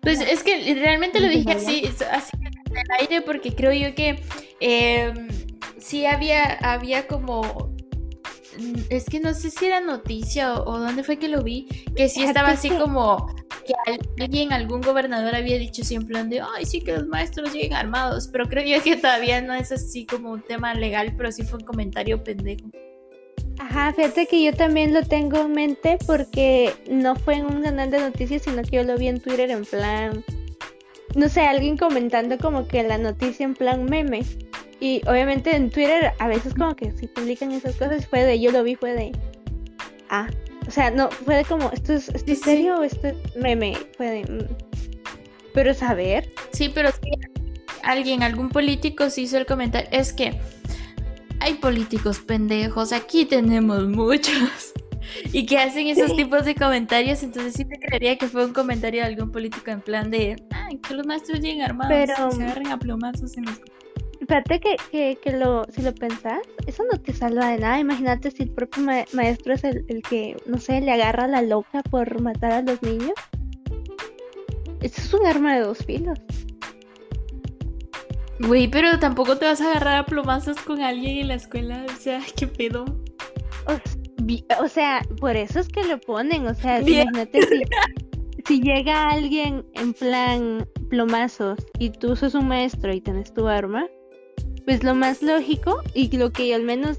Pues es que realmente lo dije así, así en el aire porque creo yo que eh, sí había, había como es que no sé si era noticia o, dónde fue que lo vi, que sí estaba así como que alguien, algún gobernador había dicho siempre de, ay, sí que los maestros lleguen armados, pero creo yo que todavía no es así como un tema legal, pero sí fue un comentario pendejo. Ajá, fíjate que yo también lo tengo en mente porque no fue en un canal de noticias, sino que yo lo vi en Twitter en plan, no sé, alguien comentando como que la noticia en plan meme. Y obviamente en Twitter a veces como que si publican esas cosas fue de, yo lo vi, fue de, ah, o sea, no, fue de como, ¿esto es, esto serio o esto es meme? Fue de... Mm". Pero saber. Sí, pero sí, alguien, algún político se hizo el comentario. Es que hay políticos pendejos, aquí tenemos muchos. y que hacen esos tipos de comentarios, entonces sí te creería que fue un comentario de algún político en plan de, ay, que los maestros lleguen armados pero... se agarren a plomazos en los Fíjate que, que, lo, si lo pensás, eso no te salva de nada. Imagínate si el propio maestro es el, que, no sé, le agarra la loca por matar a los niños. Eso es un arma de dos filos. Güey, pero tampoco te vas a agarrar a plomazos con alguien en la escuela. O sea, qué pedo. O, sea, por eso es que lo ponen. O sea, imagínate si, si llega alguien en plan plomazos y tú sos un maestro y tienes tu arma, pues lo más lógico y lo que al menos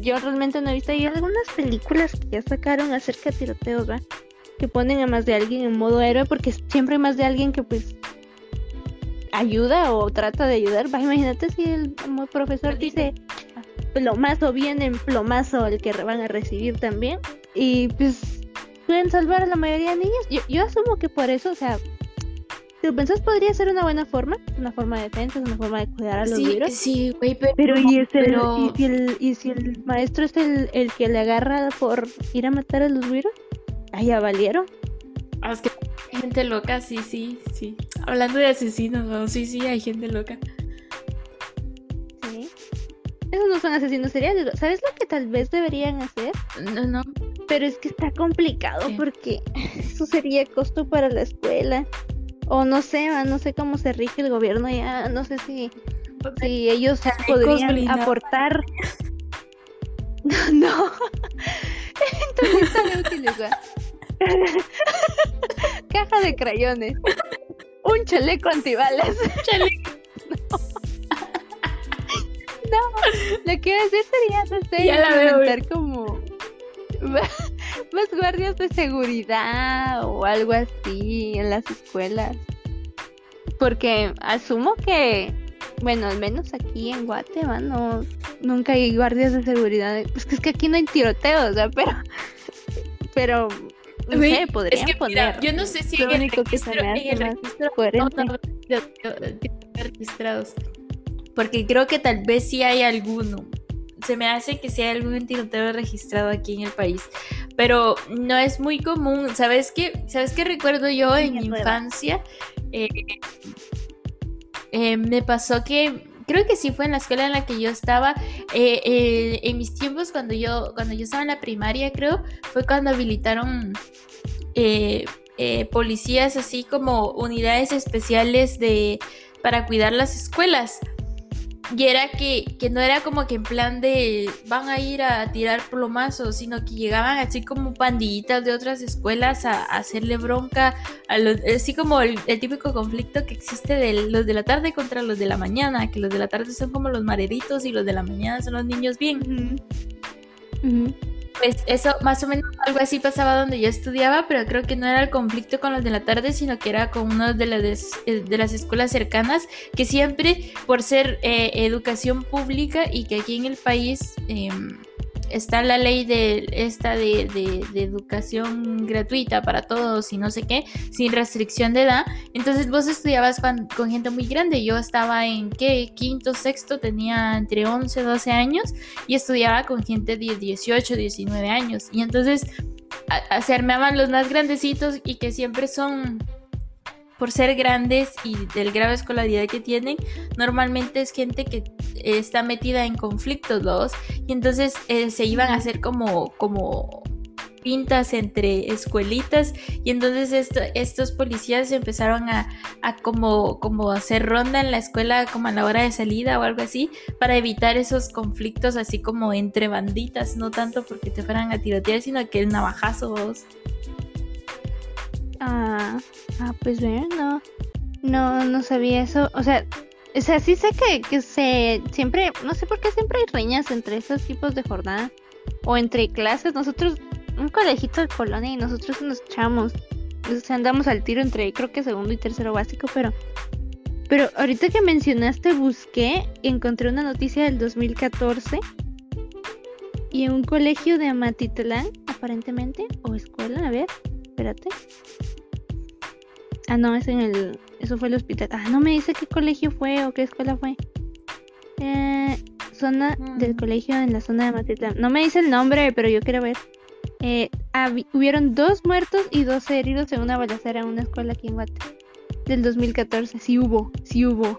yo realmente no he visto, hay algunas películas que ya sacaron acerca de tiroteos, ¿va? Que ponen a más de alguien en modo héroe porque siempre hay más de alguien que pues ayuda o trata de ayudar, ¿va? Imagínate si el, profesor dice plomazo viene en plomazo el que van a recibir también y pues pueden salvar a la mayoría de niños. Yo, yo asumo que por eso, o sea, si lo pensás, podría ser una buena forma, una forma de defensa, una forma de cuidar a los sí, virus. Sí, güey, pero, pero, ¿y, es el, ¿y, si el, ¿y si el maestro es el, el que le agarra por ir a matar a los virus? ahí ya valieron. Ah, es que hay gente loca, sí, sí, sí. Hablando de asesinos, ¿no? sí, sí, hay gente loca. Sí. Esos no son asesinos seriales. ¿Sabes lo que tal vez deberían hacer? No, no. Pero es que está complicado porque eso sería costo para la escuela o no sé, no sé cómo se rige el gobierno ya, no sé si, si ellos podrían aportar. No, no. Entonces útiles, Caja de crayones. Un chaleco antibalas. Chaleco. No. Lo que hacer sería, no sé, implementar como más guardias de seguridad o algo así en las escuelas. Porque asumo que, bueno, al menos aquí en Guatemala no, nunca hay guardias de seguridad. Pues que es que aquí no hay tiroteos, o sea, pero, pero no sé, podrían poner. yo no sé si que se me hace más registrados. Porque creo que tal vez sí hay alguno se me hace que sea algún tiroteo registrado aquí en el país, pero no es muy común. ¿Sabes qué? ¿Sabes qué recuerdo yo en mi infancia? eh, eh, me pasó que creo que sí fue en la escuela en la que yo estaba eh, en mis tiempos cuando yo cuando yo estaba en la primaria creo fue cuando habilitaron policías así como unidades especiales de para cuidar las escuelas y era que, no era como que en plan de van a ir a tirar plomazos, sino que llegaban así como pandillitas de otras escuelas a, hacerle bronca, a los, así como el, típico conflicto que existe de los de la tarde contra los de la mañana, que los de la tarde son como los mareritos y los de la mañana son los niños bien. Pues eso, más o menos algo así pasaba donde yo estudiaba, pero creo que no era el conflicto con los de la tarde, sino que era con uno de, las, eh, de las escuelas cercanas, que siempre, por ser eh, educación pública y que aquí en el país... Eh, está la ley de esta de, educación gratuita para todos y no sé qué, sin restricción de edad. Entonces vos estudiabas con, gente muy grande. Yo estaba en qué, quinto, sexto, tenía entre 11, 12 años y estudiaba con gente de 18, 19 años. Y entonces se armaban los más grandecitos y que siempre son por ser grandes y del grave escolaridad que tienen, normalmente es gente que está metida en conflictos dos y entonces eh, se iban a hacer como, como pintas entre escuelitas y entonces estos policías empezaron a, como, como hacer ronda en la escuela como a la hora de salida o algo así para evitar esos conflictos así como entre banditas, no tanto porque te fueran a tirotear sino que navajazos. Ah, ah, pues bueno, no, no, sabía eso. O sea, o sea, sí sé que, que se siempre, no sé por qué siempre hay riñas entre esos tipos de jornada o entre clases. Nosotros, un colegito de colonia y nosotros nos echamos, o sea, andamos al tiro entre, creo que segundo y tercero básico, pero, pero ahorita que mencionaste busqué, encontré una noticia del 2014 y en un colegio de Amatitlán, aparentemente, o escuela, a ver, espérate. Ah, no, es en el. Eso fue el hospital. Ah, no me dice qué colegio fue o qué escuela fue. Eh, zona del mm. colegio en la zona de Matitlán. No me dice el nombre, pero yo quiero ver. Eh, hubieron dos muertos y dos heridos en una balacera en una escuela aquí en Guate. Del 2014. Sí hubo, sí hubo.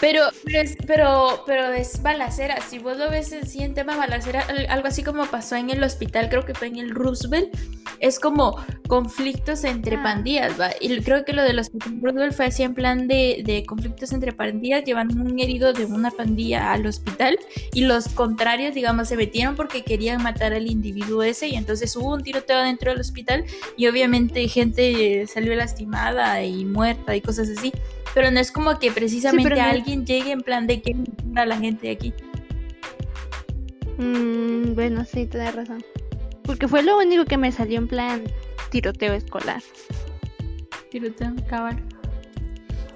Pero, pero, es, pero, pero es balacera. Si vos lo ves en sí en tema balacera, algo así como pasó en el hospital, creo que fue en el Roosevelt, es como conflictos entre ah. pandillas, ¿va? Y creo que lo de los Roosevelt fue así en plan de, de conflictos entre pandillas, llevan un herido de una pandilla al hospital y los contrarios, digamos, se metieron porque querían matar al individuo ese y entonces hubo un tiroteo dentro del hospital y obviamente gente salió lastimada y muerta y cosas así pero no es como que precisamente alguien llegue en plan de que a la gente de aquí. Mm, bueno, sí, te da razón. Porque fue lo único que me salió en plan tiroteo escolar. Tiroteo, cabal.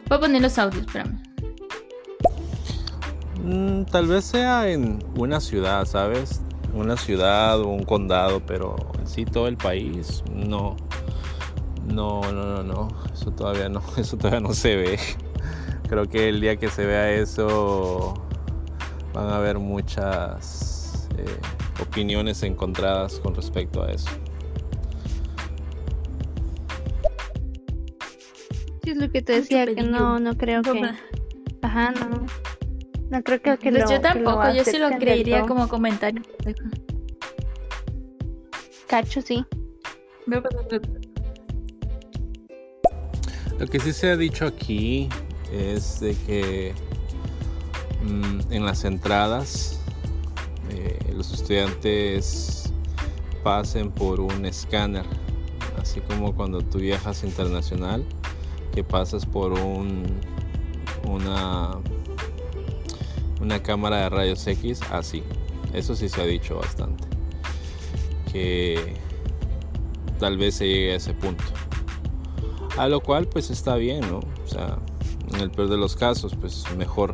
Voy a poner los audios, espérame. Mm, tal vez sea en una ciudad, ¿sabes? Una ciudad o un condado, pero en sí todo el país no. No, no, no, no. Eso todavía no, eso todavía no se ve. Creo que el día que se vea eso van a haber muchas eh, opiniones encontradas con respecto a eso. Sí, es lo que te decía, que no, no creo que... Ajá, no. No creo que, que pues Yo tampoco, yo sí lo creería como comentario. Cacho, sí. Lo que sí se ha dicho aquí es de que mm, en las entradas eh, los estudiantes pasen por un escáner, así como cuando tú viajas internacional, que pasas por un, una, una cámara de rayos X, así. Eso sí se ha dicho bastante. Que tal vez se llegue a ese punto. A lo cual pues está bien, ¿no? O sea, en el peor de los casos, pues mejor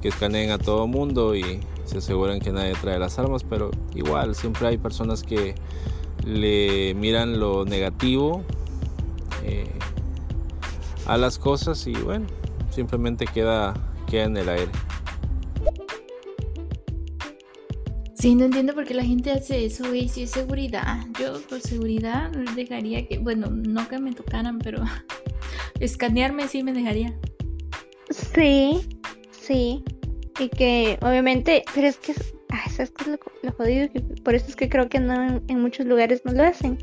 que escaneen a todo mundo y se aseguren que nadie trae las armas, pero igual siempre hay personas que le miran lo negativo eh, a las cosas y bueno, simplemente queda, queda en el aire. Sí, no entiendo por qué la gente hace eso, y si es seguridad. Yo por seguridad dejaría que, bueno, no que me tocaran, pero escanearme sí me dejaría. Sí, sí. Y que obviamente, pero es que, ah, ¿sabes qué es lo, jodido? Por eso es que creo que no en muchos lugares no lo hacen.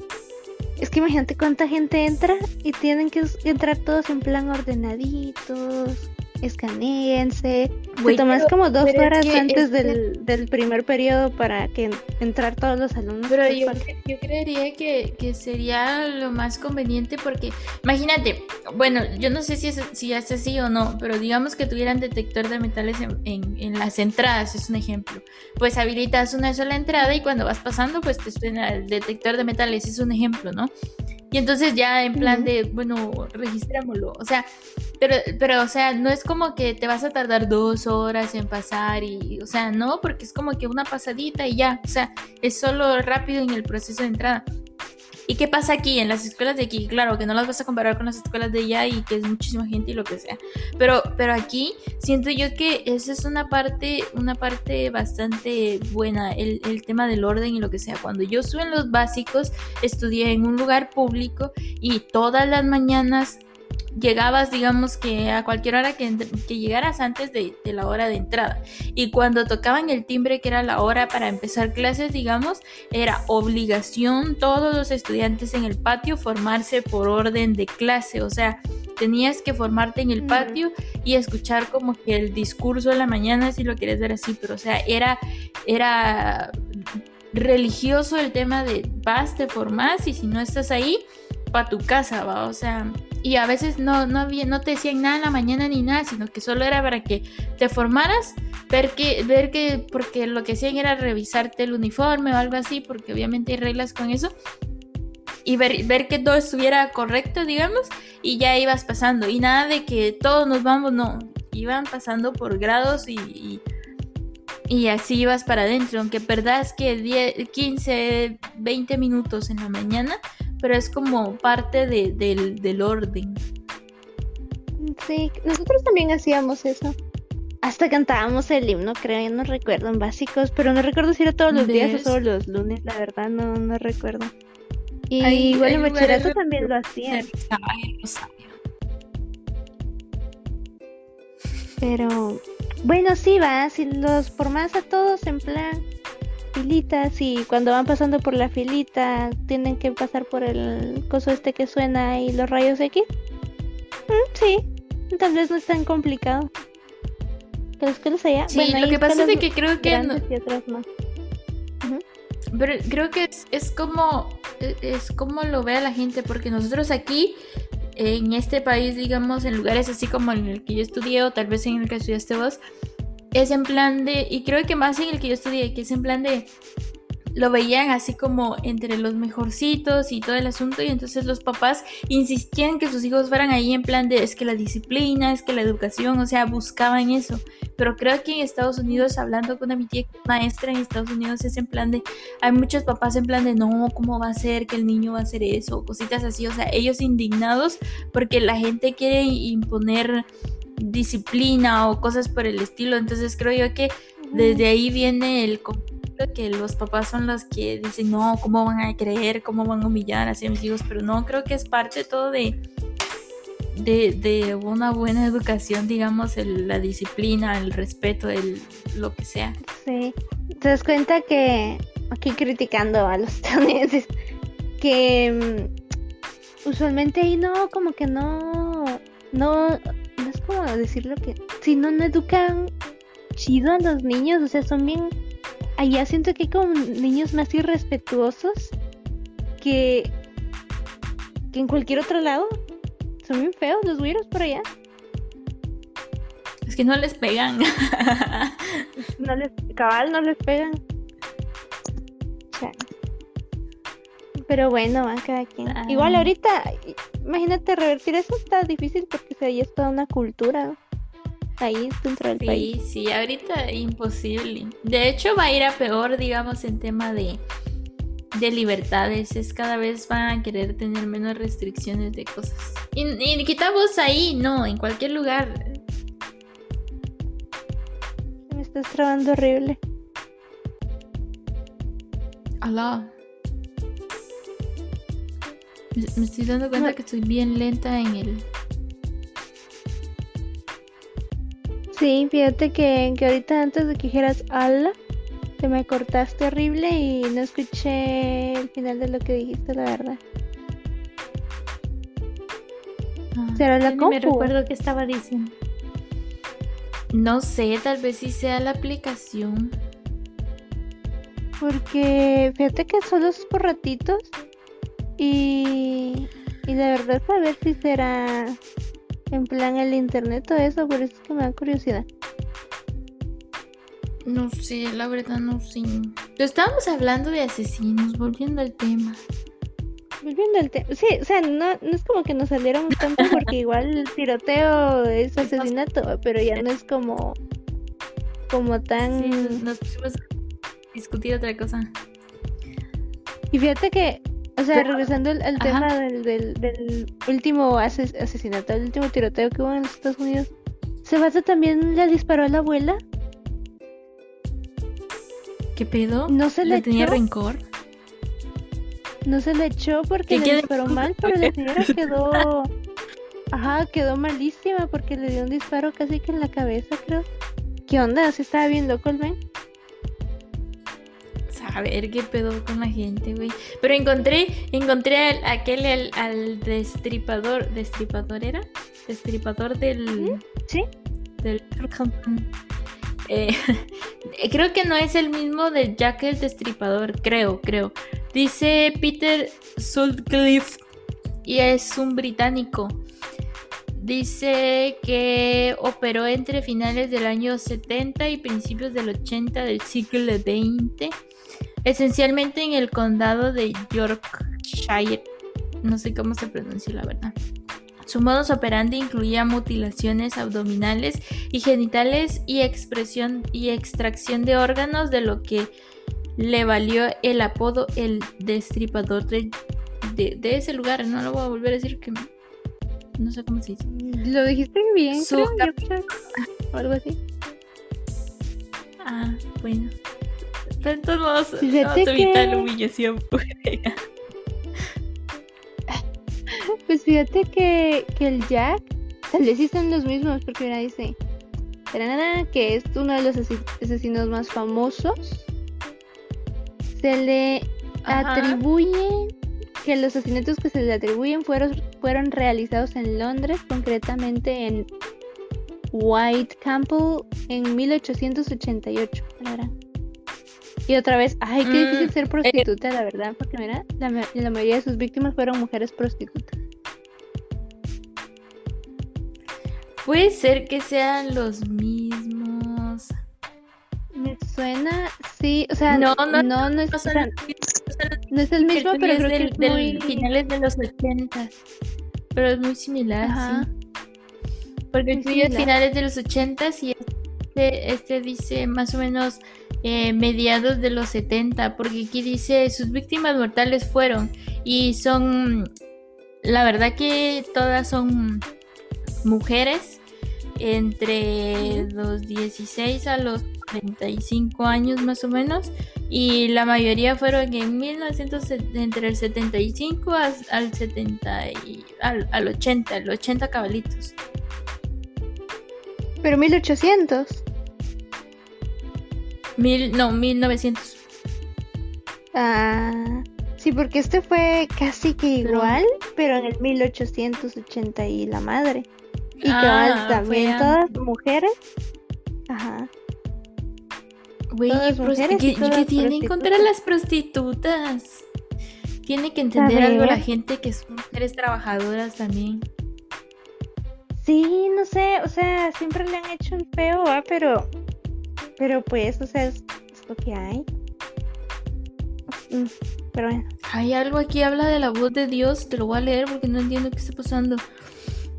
Es que imagínate cuánta gente entra y tienen que entrar todos en plan ordenaditos, escanéense. Te tomas como dos horas antes del, del, primer periodo para que entrar todos los alumnos. Pero yo, yo, creería que, que, sería lo más conveniente porque, imagínate, bueno, yo no sé si es, si es así o no, pero digamos que tuvieran detector de metales en, en, en las entradas, es un ejemplo. Pues habilitas una sola entrada y cuando vas pasando, pues te suena el detector de metales, es un ejemplo, ¿no? Y entonces ya en plan de, bueno, registrémoslo. O sea, pero, pero, o sea, no es como que te vas a tardar dos horas en pasar y, o sea, no, porque es como que una pasadita y ya. O sea, es solo rápido en el proceso de entrada. ¿Y qué pasa aquí en las escuelas de aquí? Claro, que no las vas a comparar con las escuelas de allá y que es muchísima gente y lo que sea. Pero, pero aquí siento yo que esa es una parte, una parte bastante buena, el, el tema del orden y lo que sea. Cuando yo estuve en los básicos, estudié en un lugar público y todas las mañanas llegabas, digamos que a cualquier hora que, que llegaras antes de, de, la hora de entrada. Y cuando tocaban el timbre, que era la hora para empezar clases, digamos, era obligación todos los estudiantes en el patio formarse por orden de clase. O sea, tenías que formarte en el patio y escuchar como que el discurso de la mañana, si lo quieres ver así, pero o sea, era, era religioso el tema de vas, te formas y si no estás ahí, para tu casa, va, o sea, y a veces no, no, había, no te decían nada en la mañana ni nada, sino que solo era para que te formaras, ver que, ver que, porque lo que hacían era revisarte el uniforme o algo así, porque obviamente hay reglas con eso, y ver, ver que todo estuviera correcto, digamos, y ya ibas pasando, y nada de que todos nos vamos, no, iban pasando por grados y, y y así ibas para adentro, aunque perdas que 10, 15, 20 minutos en la mañana, pero es como parte de, del, del orden. Sí, nosotros también hacíamos eso. Hasta cantábamos el himno, creo, ya no recuerdo en básicos, pero no recuerdo si era todos los días o solo los lunes, la verdad no, no recuerdo. Y bueno, en bachillerato también lo hacían. Pero, bueno, sí va, si los formas a todos en plan filitas y cuando van pasando por la filita tienen que pasar por el coso este que suena y los rayos X. Mm, sí, tal vez no es tan complicado. Pero es que los allá. Sí, lo que pasa es que creo que no... Pero creo que es, es como e, es como lo ve la gente porque nosotros aquí en este país, digamos, en lugares así como en el que yo estudié o tal vez en el que estudiaste vos, es en plan de, y creo que más en el que yo estudié, que es en plan de, lo veían así como entre los mejorcitos y todo el asunto y entonces los papás insistían que sus hijos fueran ahí en plan de es que la disciplina, es que la educación, o sea, buscaban eso. Pero creo que en Estados Unidos, hablando con mi tía maestra en Estados Unidos, es en plan de, hay muchos papás en plan de, no, ¿cómo va a ser que el niño va a hacer eso? Cositas así, o sea, ellos indignados porque la gente quiere imponer disciplina o cosas por el estilo. Entonces creo yo que desde ahí viene el conflicto que los papás son los que dicen, no, ¿cómo van a creer? ¿Cómo van a humillar a mis hijos? Pero no, creo que es parte todo de, de, una buena educación, digamos, la disciplina, el respeto, el, lo que sea. Sí, te das cuenta que, aquí criticando a los estadounidenses, que mm, usualmente ahí no, como que no, no, como decirlo que si no, no educan chido a los niños, o sea, son bien... Allá siento que hay como niños más irrespetuosos que, que en cualquier otro lado. Son bien feos los güiros por allá. Es que no les pegan. no les, cabal, no les pegan. Pero bueno, va cada quien. Igual ahorita, imagínate revertir eso está difícil porque ahí es toda una cultura ahí dentro del país. Sí, sí, ahorita imposible. De hecho va a ir a peor, digamos, en tema de, de libertades. Es cada vez van a querer tener menos restricciones de cosas. Y, y quitamos ahí, no, en cualquier lugar. Me estás trabando horrible. Alá. Me estoy dando cuenta que estoy bien lenta en el. Sí, fíjate que, que ahorita antes de que dijeras ala, te me cortaste horrible y no escuché el final de lo que dijiste, la verdad. Ah, ¿Será la compu? No me recuerdo qué estaba diciendo. No sé, tal vez sí sea la aplicación. Porque fíjate que solo es por ratitos y, y la verdad saber si será en plan el internet o eso, por eso es que me da curiosidad. No sé, la verdad no sé. Pero estábamos hablando de asesinos, volviendo al tema. Volviendo al tema, sí, o sea, no, no es como que nos saliéramos tanto porque igual el tiroteo es asesinato, pero ya no es como como tan Sí, nos pusimos a discutir otra cosa. Y fíjate que, o sea, regresando al, tema del, del, del último ases- asesinato, el último tiroteo que hubo en los Estados Unidos, Sebasta también le disparó a la abuela. ¿Qué pedo? No se le ¿Le tenía echó. rencor? No se le echó porque Que le disparó mal, pero la señora quedó. Ajá, quedó malísima porque le dio un disparo casi que en la cabeza, creo. ¿Qué onda? ¿Se estaba bien loco el Ben? Saber qué pedo con la gente, güey. Pero encontré, encontré al, aquel, al, al destripador. ¿Destripador era? Destripador del. Sí. Del. Eh, creo que no es el mismo de Jack el Destripador, creo, creo. Dice Peter Sutcliffe y es un británico. Dice que operó entre finales del año 70 y principios del 80 del siglo XX, esencialmente en el condado de Yorkshire. No sé cómo se pronuncia la verdad. Su modus operandi incluía mutilaciones abdominales y genitales y expresión y extracción de órganos, de lo que le valió el apodo el destripador de, de, de ese lugar. No lo voy a volver a decir que no sé cómo se dice. Lo dijiste bien, Su creo, o algo así. Ah, bueno. De todos modos, Fíjate a evitar la que- humillación. Pues fíjate que, que el Jack, tal vez sí son los mismos, porque mira, dice que es uno de los asesinos más famosos. Se le Ajá. atribuye que los asesinatos que se le atribuyen fueron, fueron realizados en Londres, concretamente en White Campbell en 1888. tarara. Y otra vez, ay, qué Mm, difícil ser prostituta, la verdad, porque mira, la, ma- la mayoría de sus víctimas fueron mujeres prostitutas. Puede ser que sean los mismos. Me suena, sí, o sea, No, no, no, no, es, No son no el mismo, pero creo es que del, es del muy... finales de los 80. Pero es muy similar, Ajá. sí. Porque similar. finales de los 80 y este, este dice más o menos eh, mediados de los 70. Porque aquí dice sus víctimas mortales fueron y son, la verdad que todas son mujeres entre los 16 a los 35 años más o menos y la mayoría fueron en 1900 entre el 75 as- al 70 y al, al 80, el 80 cabalitos. Pero 1800. Mil, no, 1900. Ah, sí, porque este fue casi que igual, pero en el 1880 y la madre. Y Ah, cabal, también todas mujeres. Ajá. Güey, ¿qué, qué tiene en contra las prostitutas? Tiene que entender algo la gente que son mujeres trabajadoras también. Sí, no sé, o sea, siempre le han hecho el feo, ¿va? Pero, pero pues, o sea, es, es lo que hay. Mm, Pero bueno. Hay algo aquí habla de la voz de Dios, te lo voy a leer porque no entiendo qué está pasando.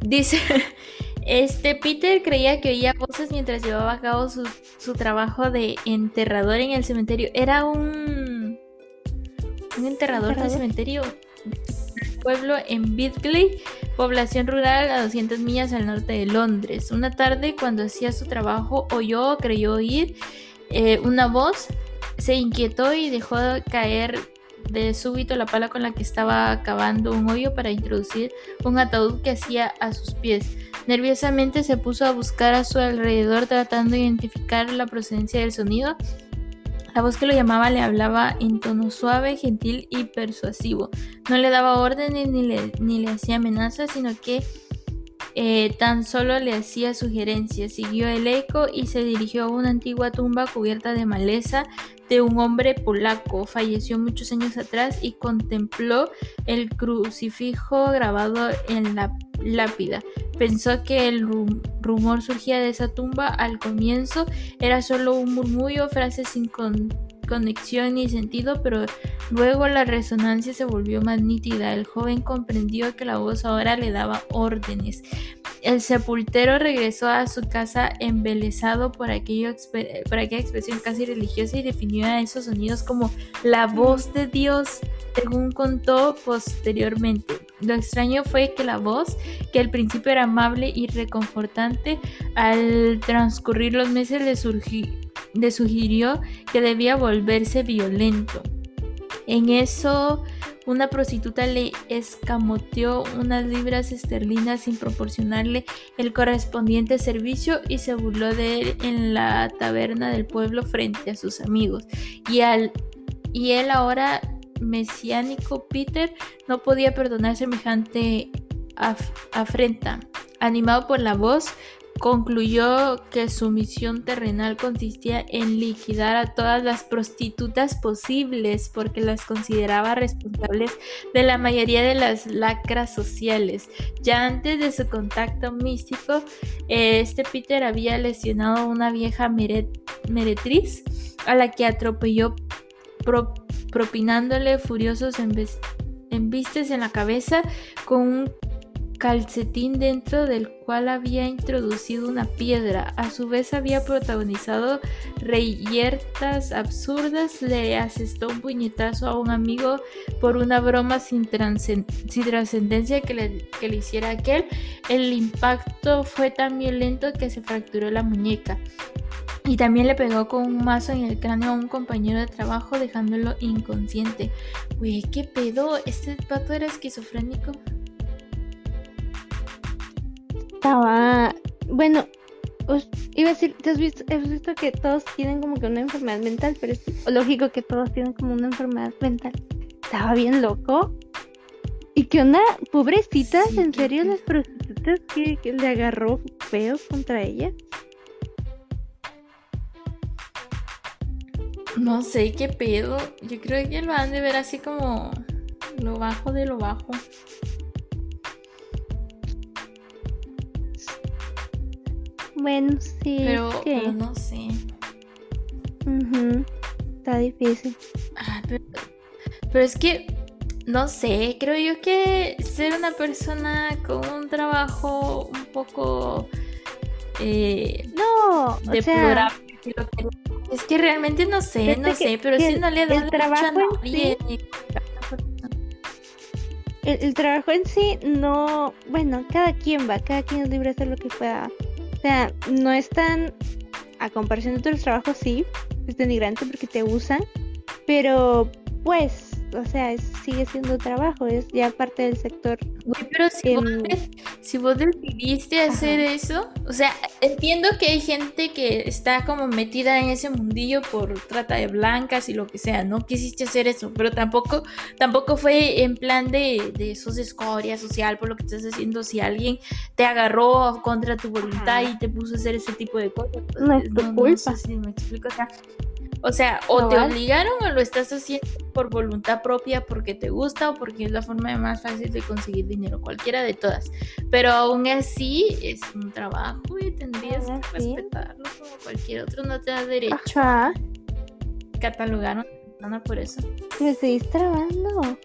Dice, este Peter creía que oía voces mientras llevaba a cabo su, su trabajo de enterrador en el cementerio. Era un un enterrador de ¿Enterrador? cementerio del pueblo en Bidgley, población rural a 200 millas al norte de Londres. Una tarde cuando hacía su trabajo oyó creyó oír eh, una voz, se inquietó y dejó caer de súbito la pala con la que estaba cavando un hoyo para introducir un ataúd que hacía a sus pies. Nerviosamente se puso a buscar a su alrededor tratando de identificar la procedencia del sonido. La voz que lo llamaba le hablaba en tono suave, gentil y persuasivo. No le daba órdenes ni le, ni le hacía amenazas, sino que eh, tan solo le hacía sugerencias. Siguió el eco y se dirigió a una antigua tumba cubierta de maleza de un hombre polaco. Falleció muchos años atrás y contempló el crucifijo grabado en la lápida. Pensó que el rumor surgía de esa tumba al comienzo, era solo un murmullo, frases sin conexión ni sentido, pero luego la resonancia se volvió más nítida. El joven comprendió que la voz ahora le daba órdenes. El sepultero regresó a su casa embelesado por, aquello, por aquella expresión casi religiosa y definió a esos sonidos como la voz de Dios, según contó posteriormente. Lo extraño fue que la voz, que al principio era amable y reconfortante, al transcurrir los meses le surgió le sugirió que debía volverse violento. En eso, una prostituta le escamoteó unas libras esterlinas sin proporcionarle el correspondiente servicio y se burló de él en la taberna del pueblo frente a sus amigos. Y, al, y él ahora, mesiánico Peter, no podía perdonar semejante afrenta. Animado por la voz, concluyó que su misión terrenal consistía en liquidar a todas las prostitutas posibles porque las consideraba responsables de la mayoría de las lacras sociales. Ya antes de su contacto místico, este Peter había lesionado a una vieja meretriz a la que atropelló propinándole furiosos embistes en la cabeza con un calcetín dentro del cual había introducido una piedra. A su vez había protagonizado reyertas absurdas, le asestó un puñetazo a un amigo por una broma sin, trascendencia que le, que le hiciera aquel. El impacto fue tan violento que se fracturó la muñeca. Y también le pegó con un mazo en el cráneo a un compañero de trabajo dejándolo inconsciente. Güey, ¿qué pedo? ¿Este pato era esquizofrénico? Estaba. Bueno, iba a decir, has visto, visto que todos tienen como que una enfermedad mental? Pero es lógico que todos tienen como una enfermedad mental. Estaba bien loco. ¿Y qué onda? Pobrecitas, ¿en serio las prostitutas que, le agarró feo contra ella? No sé qué pedo. Yo creo que lo han de ver así como lo bajo de lo bajo. Bueno, sí. Pero, no sé. Está difícil. Ah, pero, es que, no sé, creo yo que ser una persona con un trabajo un poco... Eh, no, deplorable. es que realmente no sé, no sé, pero si no le da el trabajo en el, trabajo en sí no, bueno, cada quien va, cada quien es libre de hacer lo que pueda sea, no es tan, a comparación de otros trabajos, sí, es denigrante porque te usan, pero pues, o sea, sigue siendo trabajo, es ya parte del sector. pero si, vos, si vos decidiste hacer eso, o sea, entiendo que hay gente que está como metida en ese mundillo por trata de blancas y lo que sea, no quisiste hacer eso, pero tampoco, tampoco fue en plan de, de esos escoria social por lo que estás haciendo, si alguien te agarró contra tu voluntad y te puso a hacer ese tipo de cosas. Pues, no es tu culpa. si me explico, o sea, o sea, o te obligaron o lo estás haciendo por voluntad propia porque te gusta o porque es la forma más fácil de conseguir dinero, cualquiera de todas. Pero aún así es un trabajo y tendrías que respetarlo como cualquier otro, no te da derecho. Ajá. Catalogaron por eso. Me seguís trabando.